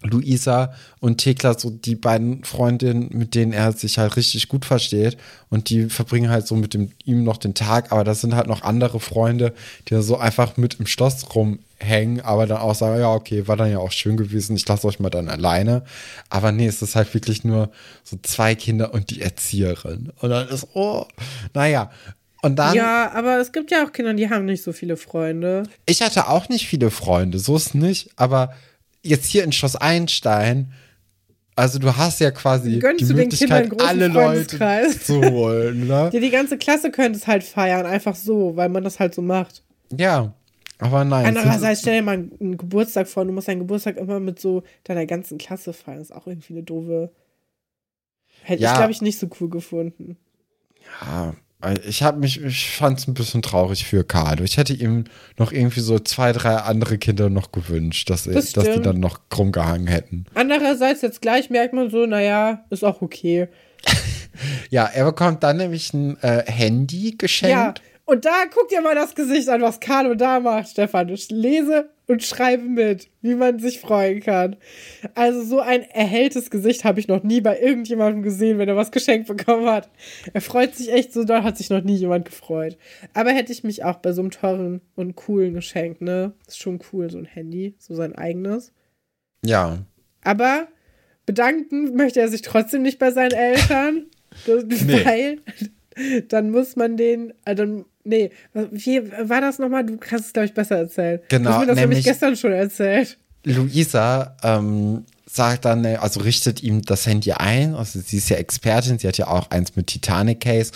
Luisa und Thekla so die beiden Freundinnen, mit denen er sich halt richtig gut versteht und die verbringen halt so mit dem, ihm noch den Tag, aber das sind halt noch andere Freunde, die so einfach mit im Schloss rumhängen, aber dann auch sagen, ja, okay, war dann ja auch schön gewesen, ich lasse euch mal dann alleine. Aber nee, es ist halt wirklich nur so zwei Kinder und die Erzieherin. Und dann ist, oh, naja. Und dann, Ja, aber es gibt ja auch Kinder, die haben nicht so viele Freunde. ich hatte auch nicht viele Freunde, so ist nicht, aber jetzt hier in Schloss Einstein, also du hast ja quasi Gönnst die du den Kindern Möglichkeit, alle Leute zu holen, ne? Ja, die ganze Klasse könnte es halt feiern, einfach so, weil man das halt so macht. Ja, aber nein. Andererseits stell dir mal einen Geburtstag vor, du musst deinen Geburtstag immer mit so deiner ganzen Klasse feiern. Das ist auch irgendwie eine doofe. Hätte Ja. ich, glaube ich, nicht so cool gefunden. Ja, ich habe mich, ich fand es ein bisschen traurig für Carlo. Ich hätte ihm noch irgendwie so zwei, drei andere Kinder noch gewünscht, dass, Das dass die dann noch rumgehangen hätten. Andererseits jetzt gleich merkt man so, naja, ist auch okay. Ja, er bekommt dann nämlich ein äh, Handy Ja, geschenkt. und da guck dir mal das Gesicht an, was Carlo da macht, Stefan. Ich lese und schreibe mit, wie man sich freuen kann. Also so ein erhelltes Gesicht habe ich noch nie bei irgendjemandem gesehen, wenn er was geschenkt bekommen hat. Er freut sich echt so doll, hat sich noch nie jemand gefreut. Aber hätte ich mich auch bei so einem teuren und coolen Geschenk, ne? Ist schon cool, so ein Handy, so sein eigenes. Ja. Aber bedanken möchte er sich trotzdem nicht bei seinen Eltern, das, Nee. weil dann muss man den, äh, dann, nee, wie war das nochmal? Du kannst es, glaube ich, besser erzählen. Genau, Du hast mir das nämlich nämlich- gestern schon erzählt. Luisa ähm, sagt dann, äh, also richtet ihm das Handy ein. Also sie ist ja Expertin, sie hat ja auch eins mit Titanic Case.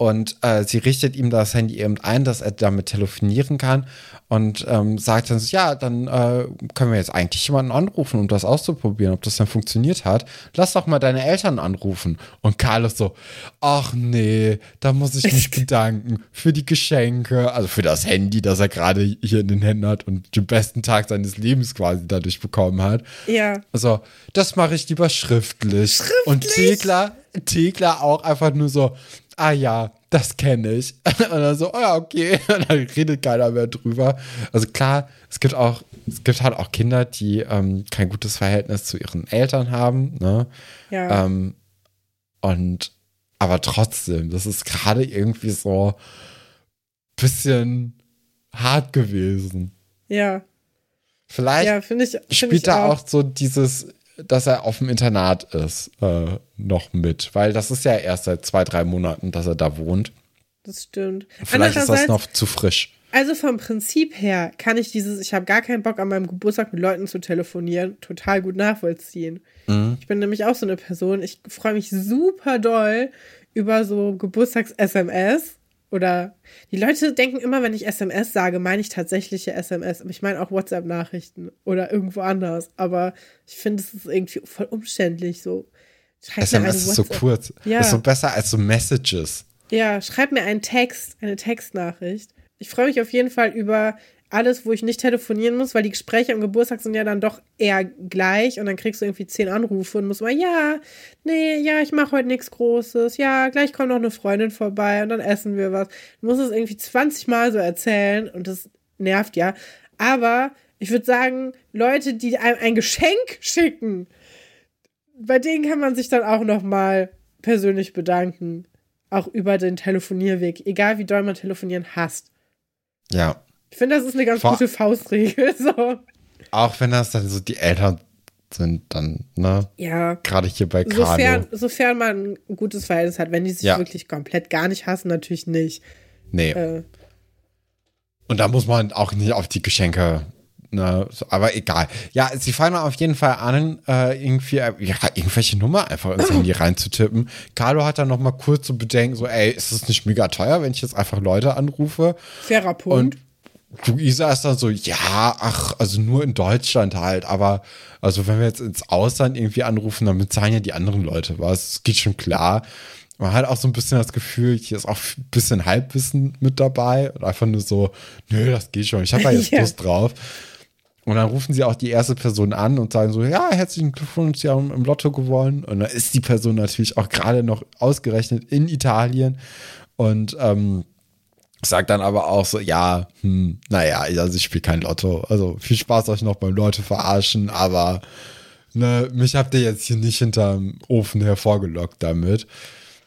Und äh, sie richtet ihm das Handy eben ein, dass er damit telefonieren kann und ähm, sagt dann so, ja, dann äh, können wir jetzt eigentlich jemanden anrufen, um das auszuprobieren, ob das dann funktioniert hat. Lass doch mal deine Eltern anrufen. Und Carlos so, ach nee, da muss ich mich bedanken für die Geschenke, also für das Handy, das er gerade hier in den Händen hat und den besten Tag seines Lebens quasi dadurch bekommen hat. Ja. Also, das mache ich lieber schriftlich. Und Thekla, Thekla auch einfach nur so, ah ja, das kenne ich. Und dann so, oh ja, okay. Und dann redet keiner mehr drüber. Also klar, es gibt auch, es gibt halt auch Kinder, die ähm, kein gutes Verhältnis zu ihren Eltern haben, ne? Ja. Ähm, und aber trotzdem, das ist gerade irgendwie so bisschen hart gewesen. ja. Vielleicht Ja, ich. Find spielt da auch so dieses, dass er auf dem Internat ist, äh, noch mit. Weil das ist ja erst seit zwei, drei Monaten, dass er da wohnt. Das stimmt. Vielleicht ist das noch zu frisch. Also vom Prinzip her kann ich dieses, ich habe gar keinen Bock an meinem Geburtstag mit Leuten zu telefonieren, total gut nachvollziehen. Mhm. Ich bin nämlich auch so eine Person, ich freue mich super doll über so Geburtstags-SMS Oder die Leute denken immer, wenn ich SMS sage, meine ich tatsächliche SMS. Aber ich meine auch WhatsApp-Nachrichten oder irgendwo anders. Aber ich finde, es ist irgendwie voll umständlich so. Schreib SMS ist so kurz. Ja. Ist so besser als so Messages. Ja, schreib mir einen Text, eine Textnachricht. Ich freue mich auf jeden Fall über alles, wo ich nicht telefonieren muss, weil die Gespräche am Geburtstag sind ja dann doch eher gleich und dann kriegst du irgendwie zehn Anrufe und musst mal, ja, nee, ja, ich mache heute nichts Großes, ja, gleich kommt noch eine Freundin vorbei und dann essen wir was. Du musst es irgendwie 20 Mal so erzählen und das nervt ja. Aber ich würde sagen, Leute, die einem ein Geschenk schicken, bei denen kann man sich dann auch noch mal persönlich bedanken. Auch über den Telefonierweg, egal wie doll man telefonieren hasst. Ja, ich finde, das ist eine ganz Vor gute Faustregel. So. Auch wenn das dann so die Eltern sind, dann, ne? Ja. Gerade hier bei Carlo. Sofern, sofern man ein gutes Verhältnis hat. Wenn die sich ja. wirklich komplett gar nicht hassen, natürlich nicht. Nee. Äh. Und da muss man auch nicht auf die Geschenke Ne, so, aber egal. Ja, sie fangen auf jeden Fall an, äh, irgendwie äh, ja, irgendwelche Nummer einfach ins Handy reinzutippen. Carlo hat dann noch mal kurz zu so bedenken, so, ey, ist es nicht mega teuer, wenn ich jetzt einfach Leute anrufe? Fairer Punkt. Und Luisa ist dann so, ja, ach, also nur in Deutschland halt, aber also wenn wir jetzt ins Ausland irgendwie anrufen, dann bezahlen ja die anderen Leute was. Es geht schon klar. Man hat auch so ein bisschen das Gefühl, hier ist auch ein bisschen Halbwissen mit dabei und einfach nur so, nö, das geht schon, ich habe da jetzt yeah. Lust drauf. Und dann rufen sie auch die erste Person an und sagen so, ja, herzlichen Glückwunsch, Sie haben im Lotto gewonnen. Und dann ist die Person natürlich auch gerade noch ausgerechnet in Italien. Und ähm, Sagt dann aber auch so, ja, hm, naja, also ich spiele kein Lotto. Also viel Spaß euch noch beim Leute verarschen, aber ne, mich habt ihr jetzt hier nicht hinterm Ofen hervorgelockt damit.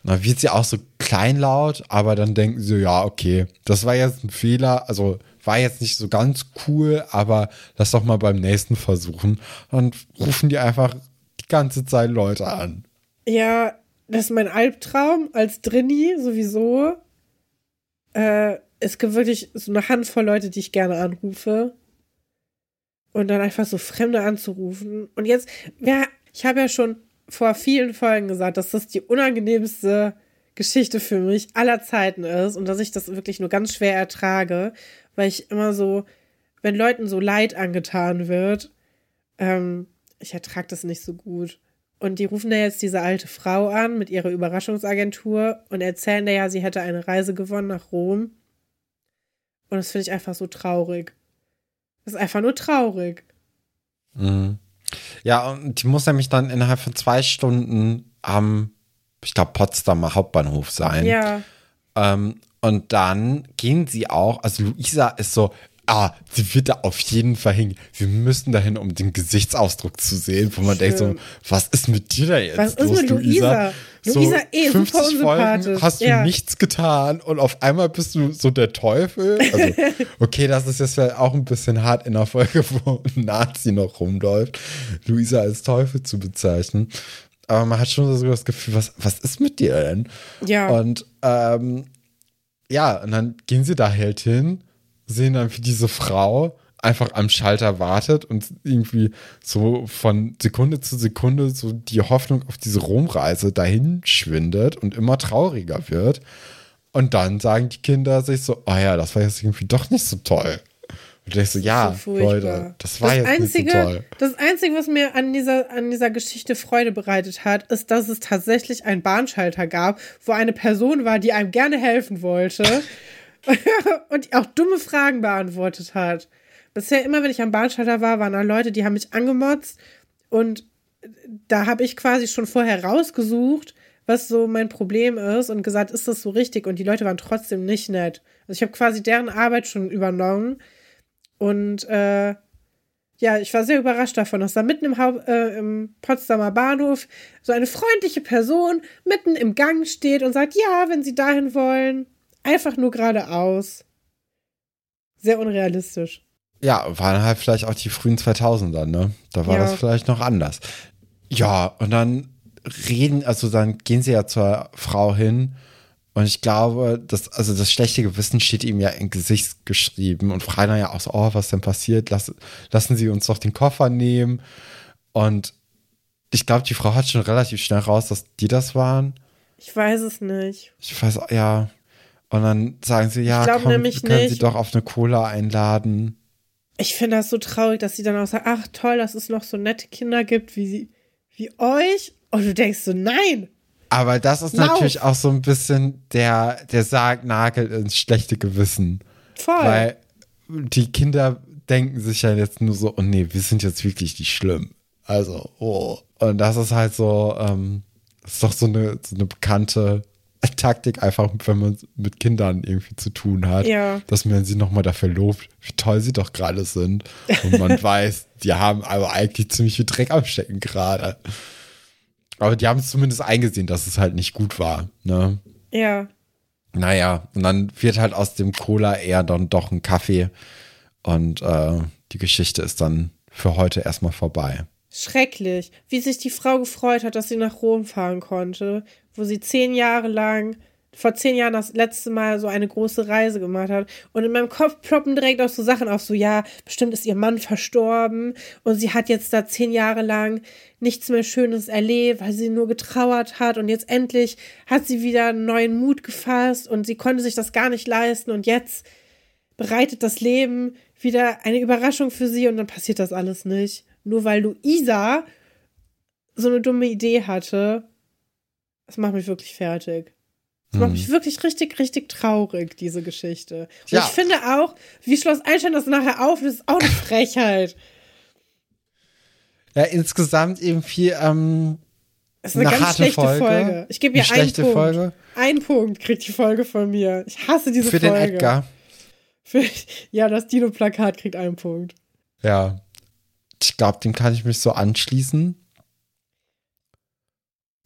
Dann wird sie auch so kleinlaut, aber dann denken sie, ja, okay, das war jetzt ein Fehler, also war jetzt nicht so ganz cool, aber lass doch mal beim nächsten versuchen. Und rufen die einfach die ganze Zeit Leute an. Ja, das ist mein Albtraum als Drini sowieso äh, es gibt wirklich so eine Handvoll Leute, die ich gerne anrufe. Und dann einfach so Fremde anzurufen. Und jetzt, ja, ich habe ja schon vor vielen Folgen gesagt, dass das die unangenehmste Geschichte für mich aller Zeiten ist und dass ich das wirklich nur ganz schwer ertrage, weil ich immer so, wenn Leuten so Leid angetan wird, ähm, ich ertrage das nicht so gut. Und die rufen da jetzt diese alte Frau an mit ihrer Überraschungsagentur und erzählen da ja, sie hätte eine Reise gewonnen nach Rom. Und das finde ich einfach so traurig. Das ist einfach nur traurig. Mhm. Ja, und die muss nämlich dann innerhalb von zwei Stunden am, ich glaube, Potsdamer Hauptbahnhof sein. Ja. Ähm, und dann gehen sie auch, also Luisa ist so, ah, sie wird da auf jeden Fall hingehen. Wir müssen dahin, um den Gesichtsausdruck zu sehen, wo man Schön. denkt so, was ist mit dir da jetzt was los, ist mit Luisa? Luisa, Luisa eh 50 super Folgen hast du ja. nichts getan und auf einmal bist du so der Teufel. Also, okay, das ist jetzt auch ein bisschen hart in der Folge, wo ein Nazi noch rumläuft, Luisa als Teufel zu bezeichnen. Aber man hat schon so das Gefühl, was, was ist mit dir denn? Ja. Und ähm, ja, und dann gehen sie da halt hin sehen dann, wie diese Frau einfach am Schalter wartet und irgendwie so von Sekunde zu Sekunde so die Hoffnung auf diese Romreise dahin schwindet und immer trauriger wird. Und dann sagen die Kinder sich so, oh ja, das war jetzt irgendwie doch nicht so toll. Und ich so, ja, so Leute, das war das jetzt einzige, nicht so toll. Das Einzige, was mir an dieser, an dieser Geschichte Freude bereitet hat, ist, dass es tatsächlich einen Bahnschalter gab, wo eine Person war, die einem gerne helfen wollte. und auch dumme Fragen beantwortet hat. Bisher immer, wenn ich am Bahnschalter war, waren da Leute, die haben mich angemotzt und da habe ich quasi schon vorher rausgesucht, was so mein Problem ist und gesagt, ist das so richtig? Und die Leute waren trotzdem nicht nett. Also ich habe quasi deren Arbeit schon übernommen und äh, ja, ich war sehr überrascht davon, dass da mitten im, Haupt, äh, im Potsdamer Bahnhof so eine freundliche Person mitten im Gang steht und sagt, ja, wenn Sie dahin wollen, Einfach nur geradeaus. Sehr unrealistisch. Ja, waren halt vielleicht auch die frühen 2000er, ne? Da war ja. das vielleicht noch anders. Ja, und dann reden, also dann gehen sie ja zur Frau hin und ich glaube, das, also das schlechte Gewissen steht ihm ja im Gesicht geschrieben und fragen ja auch so, oh, was denn passiert? Lass, lassen Sie uns doch den Koffer nehmen. Und ich glaube, die Frau hat schon relativ schnell raus, dass die das waren. Ich weiß es nicht. Ich weiß, ja. Und dann sagen sie, ja, komm, können sie nicht. doch auf eine Cola einladen. Ich finde das so traurig, dass sie dann auch sagen, ach toll, dass es noch so nette Kinder gibt wie, sie, wie euch. Und du denkst so, nein. Aber das ist Lauf. natürlich auch so ein bisschen der, der Sargnagel ins schlechte Gewissen. Voll. Weil die Kinder denken sich ja jetzt nur so, oh nee, wir sind jetzt wirklich die schlimm. Also, oh. Und das ist halt so, ähm, das ist doch so eine, so eine bekannte Taktik, einfach wenn man mit Kindern irgendwie zu tun hat, Ja. dass man sie nochmal dafür lobt, wie toll sie doch gerade sind. Und man weiß, die haben aber eigentlich ziemlich viel Dreck am Stecken gerade. Aber die haben es zumindest eingesehen, dass es halt nicht gut war. Ne? ja. Naja, und dann wird halt aus dem Cola eher dann doch ein Kaffee. Und äh, die Geschichte ist dann für heute erstmal vorbei. Schrecklich, wie sich die Frau gefreut hat, dass sie nach Rom fahren konnte, wo sie zehn Jahre lang, vor zehn Jahren das letzte Mal so eine große Reise gemacht hat. Und in meinem Kopf ploppen direkt auch so Sachen auf, so ja, bestimmt ist ihr Mann verstorben und sie hat jetzt da zehn Jahre lang nichts mehr Schönes erlebt, weil sie nur getrauert hat und jetzt endlich hat sie wieder einen neuen Mut gefasst und sie konnte sich das gar nicht leisten und jetzt bereitet das Leben wieder eine Überraschung für sie und dann passiert das alles nicht. Nur weil Luisa so eine dumme Idee hatte. Das macht mich wirklich fertig. Das macht Hm. mich wirklich richtig, richtig traurig, diese Geschichte. Und Ja. ich finde auch, wie Schloss Einstein das nachher auflöst, ist auch eine Frechheit. Ja, insgesamt irgendwie ähm, Das ist eine, Eine ganz schlechte Folge. Folge. Ich gebe Eine ihr einen Punkt. Folge. Ein Punkt kriegt die Folge von mir. Ich hasse diese für Folge. den Edgar. Für, ja, das Dino-Plakat kriegt einen Punkt. Ja. Ich glaube, dem kann ich mich so anschließen.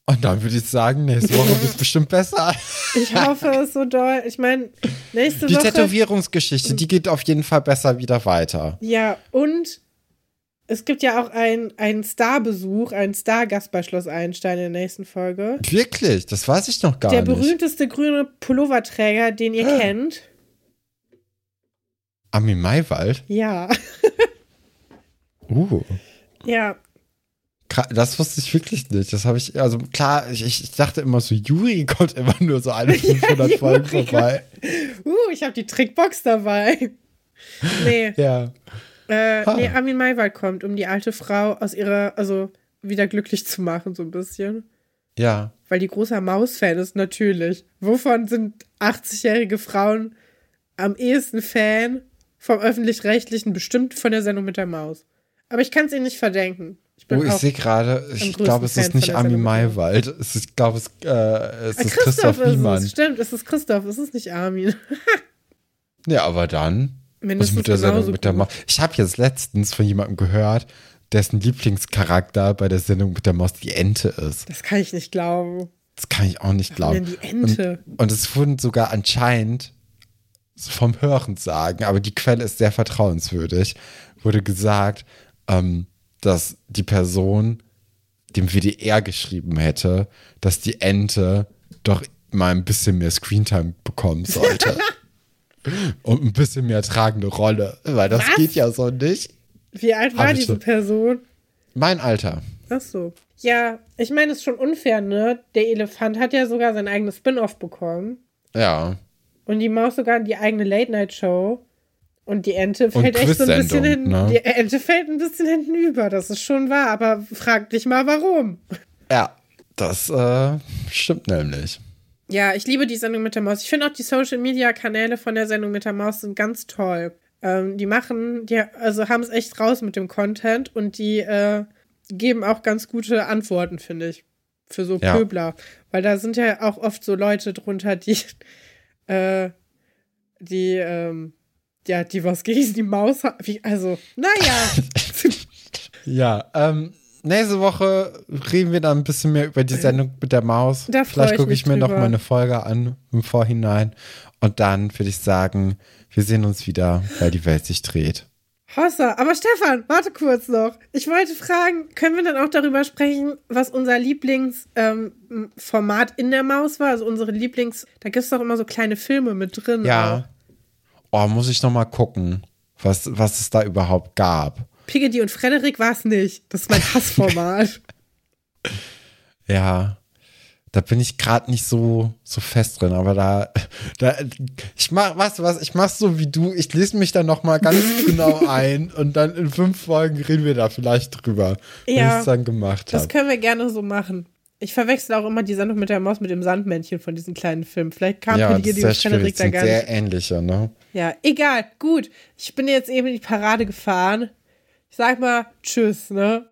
Und dann würde ich sagen, nächste Woche wird es bestimmt besser. Ich hoffe es so doll. Ich meine, nächste Die Woche. Tätowierungsgeschichte, die geht auf jeden Fall besser wieder weiter. Ja, und es gibt ja auch einen, einen Starbesuch, einen Stargast bei Schloss Einstein in der nächsten Folge. Wirklich, das weiß ich noch gar der nicht. berühmteste grüne Pulloverträger, den ihr kennt. Ami Maywald? Ja. Uh. Ja. Das wusste ich wirklich nicht. Das habe ich, also klar, ich, ich dachte immer so, Juri kommt immer nur so alle 500 Ja, Folgen vorbei. Uh, ich habe die Trickbox dabei. Nee, Ja. äh, Ha. nee, Armin Maywald kommt, um die alte Frau aus ihrer, also wieder glücklich zu machen, so ein bisschen. Ja. Weil die großer Maus-Fan ist, natürlich. Wovon sind 80-jährige Frauen am ehesten Fan? Vom Öffentlich-Rechtlichen, bestimmt von der Sendung mit der Maus. Aber ich kann es ihnen nicht verdenken. Ich Oh, ich sehe gerade, ich glaube, es ist nicht Ami. Maywald. Es ist, ich glaube, es, äh, es ist Christoph ist es. Niemann. Stimmt, es ist Christoph, es ist nicht Armin. Ja, aber dann. Was Mindestens mit der Sendung mit der. Maus? Ich habe jetzt letztens von jemandem gehört, dessen Lieblingscharakter bei der Sendung mit der Maus die Ente ist. Das kann ich nicht glauben. Das kann ich auch nicht glauben. denn die Ente? Und, und es wurden sogar anscheinend vom Hören sagen, aber die Quelle ist sehr vertrauenswürdig, wurde gesagt, ähm, dass die Person dem WDR geschrieben hätte, dass die Ente doch mal ein bisschen mehr Screentime bekommen sollte. Und ein bisschen mehr tragende Rolle, weil das Was? geht ja so nicht. Wie alt war diese so. Person? Mein Alter. Ach so. Ja, ich meine, es ist schon unfair, ne? Der Elefant hat ja sogar sein eigenes Spin-off bekommen. Ja. Und die Maus sogar die eigene Late-Night-Show. Und die Ente fällt echt so ein bisschen hinten. ne? Die Ente fällt ein bisschen hinten über. Das ist schon wahr, aber frag dich mal, warum. Ja, das äh, stimmt nämlich. Ja, ich liebe die Sendung mit der Maus. Ich finde auch die Social-Media-Kanäle von der Sendung mit der Maus sind ganz toll. Ähm, die machen, die also haben es echt raus mit dem Content und die äh, geben auch ganz gute Antworten, finde ich. Für so Ja. Pöbler. Weil da sind ja auch oft so Leute drunter, die, äh, die, ähm, ja, die was gegen die Maus. Wie, also, naja. Ja, ähm, nächste Woche reden wir dann ein bisschen mehr über die Sendung mit der Maus. Da Vielleicht ich gucke mich ich mir noch mal eine Folge an im Vorhinein. Und dann würde ich sagen, wir sehen uns wieder, weil die Welt sich dreht. Hossa, aber Stefan, warte kurz noch. Ich wollte fragen, können wir dann auch darüber sprechen, was unser Lieblingsformat ähm, in der Maus war? Also unsere Lieblings, da gibt es doch immer so kleine Filme mit drin. Ja. Oh, muss ich noch mal gucken, was, was es da überhaupt gab. Piggy und Frederik war es nicht. Das ist mein Hassformat. Ja. da bin ich gerade nicht so, so fest drin, aber da, da ich mach, weißt du was, ich mach's so wie du, ich lese mich da nochmal ganz genau ein und dann in fünf Folgen reden wir da vielleicht drüber, wenn Ja, ich es dann gemacht Das habe. können wir gerne so machen. Ich verwechsel auch immer die Sendung mit der Maus mit dem Sandmännchen von diesen kleinen Filmen. Vielleicht kam Ja, die ist sehr Frederik da gar sehr nicht. ähnliche, ne? Ja, egal, gut. Ich bin jetzt eben in die Parade gefahren. Ich sag mal Tschüss, ne?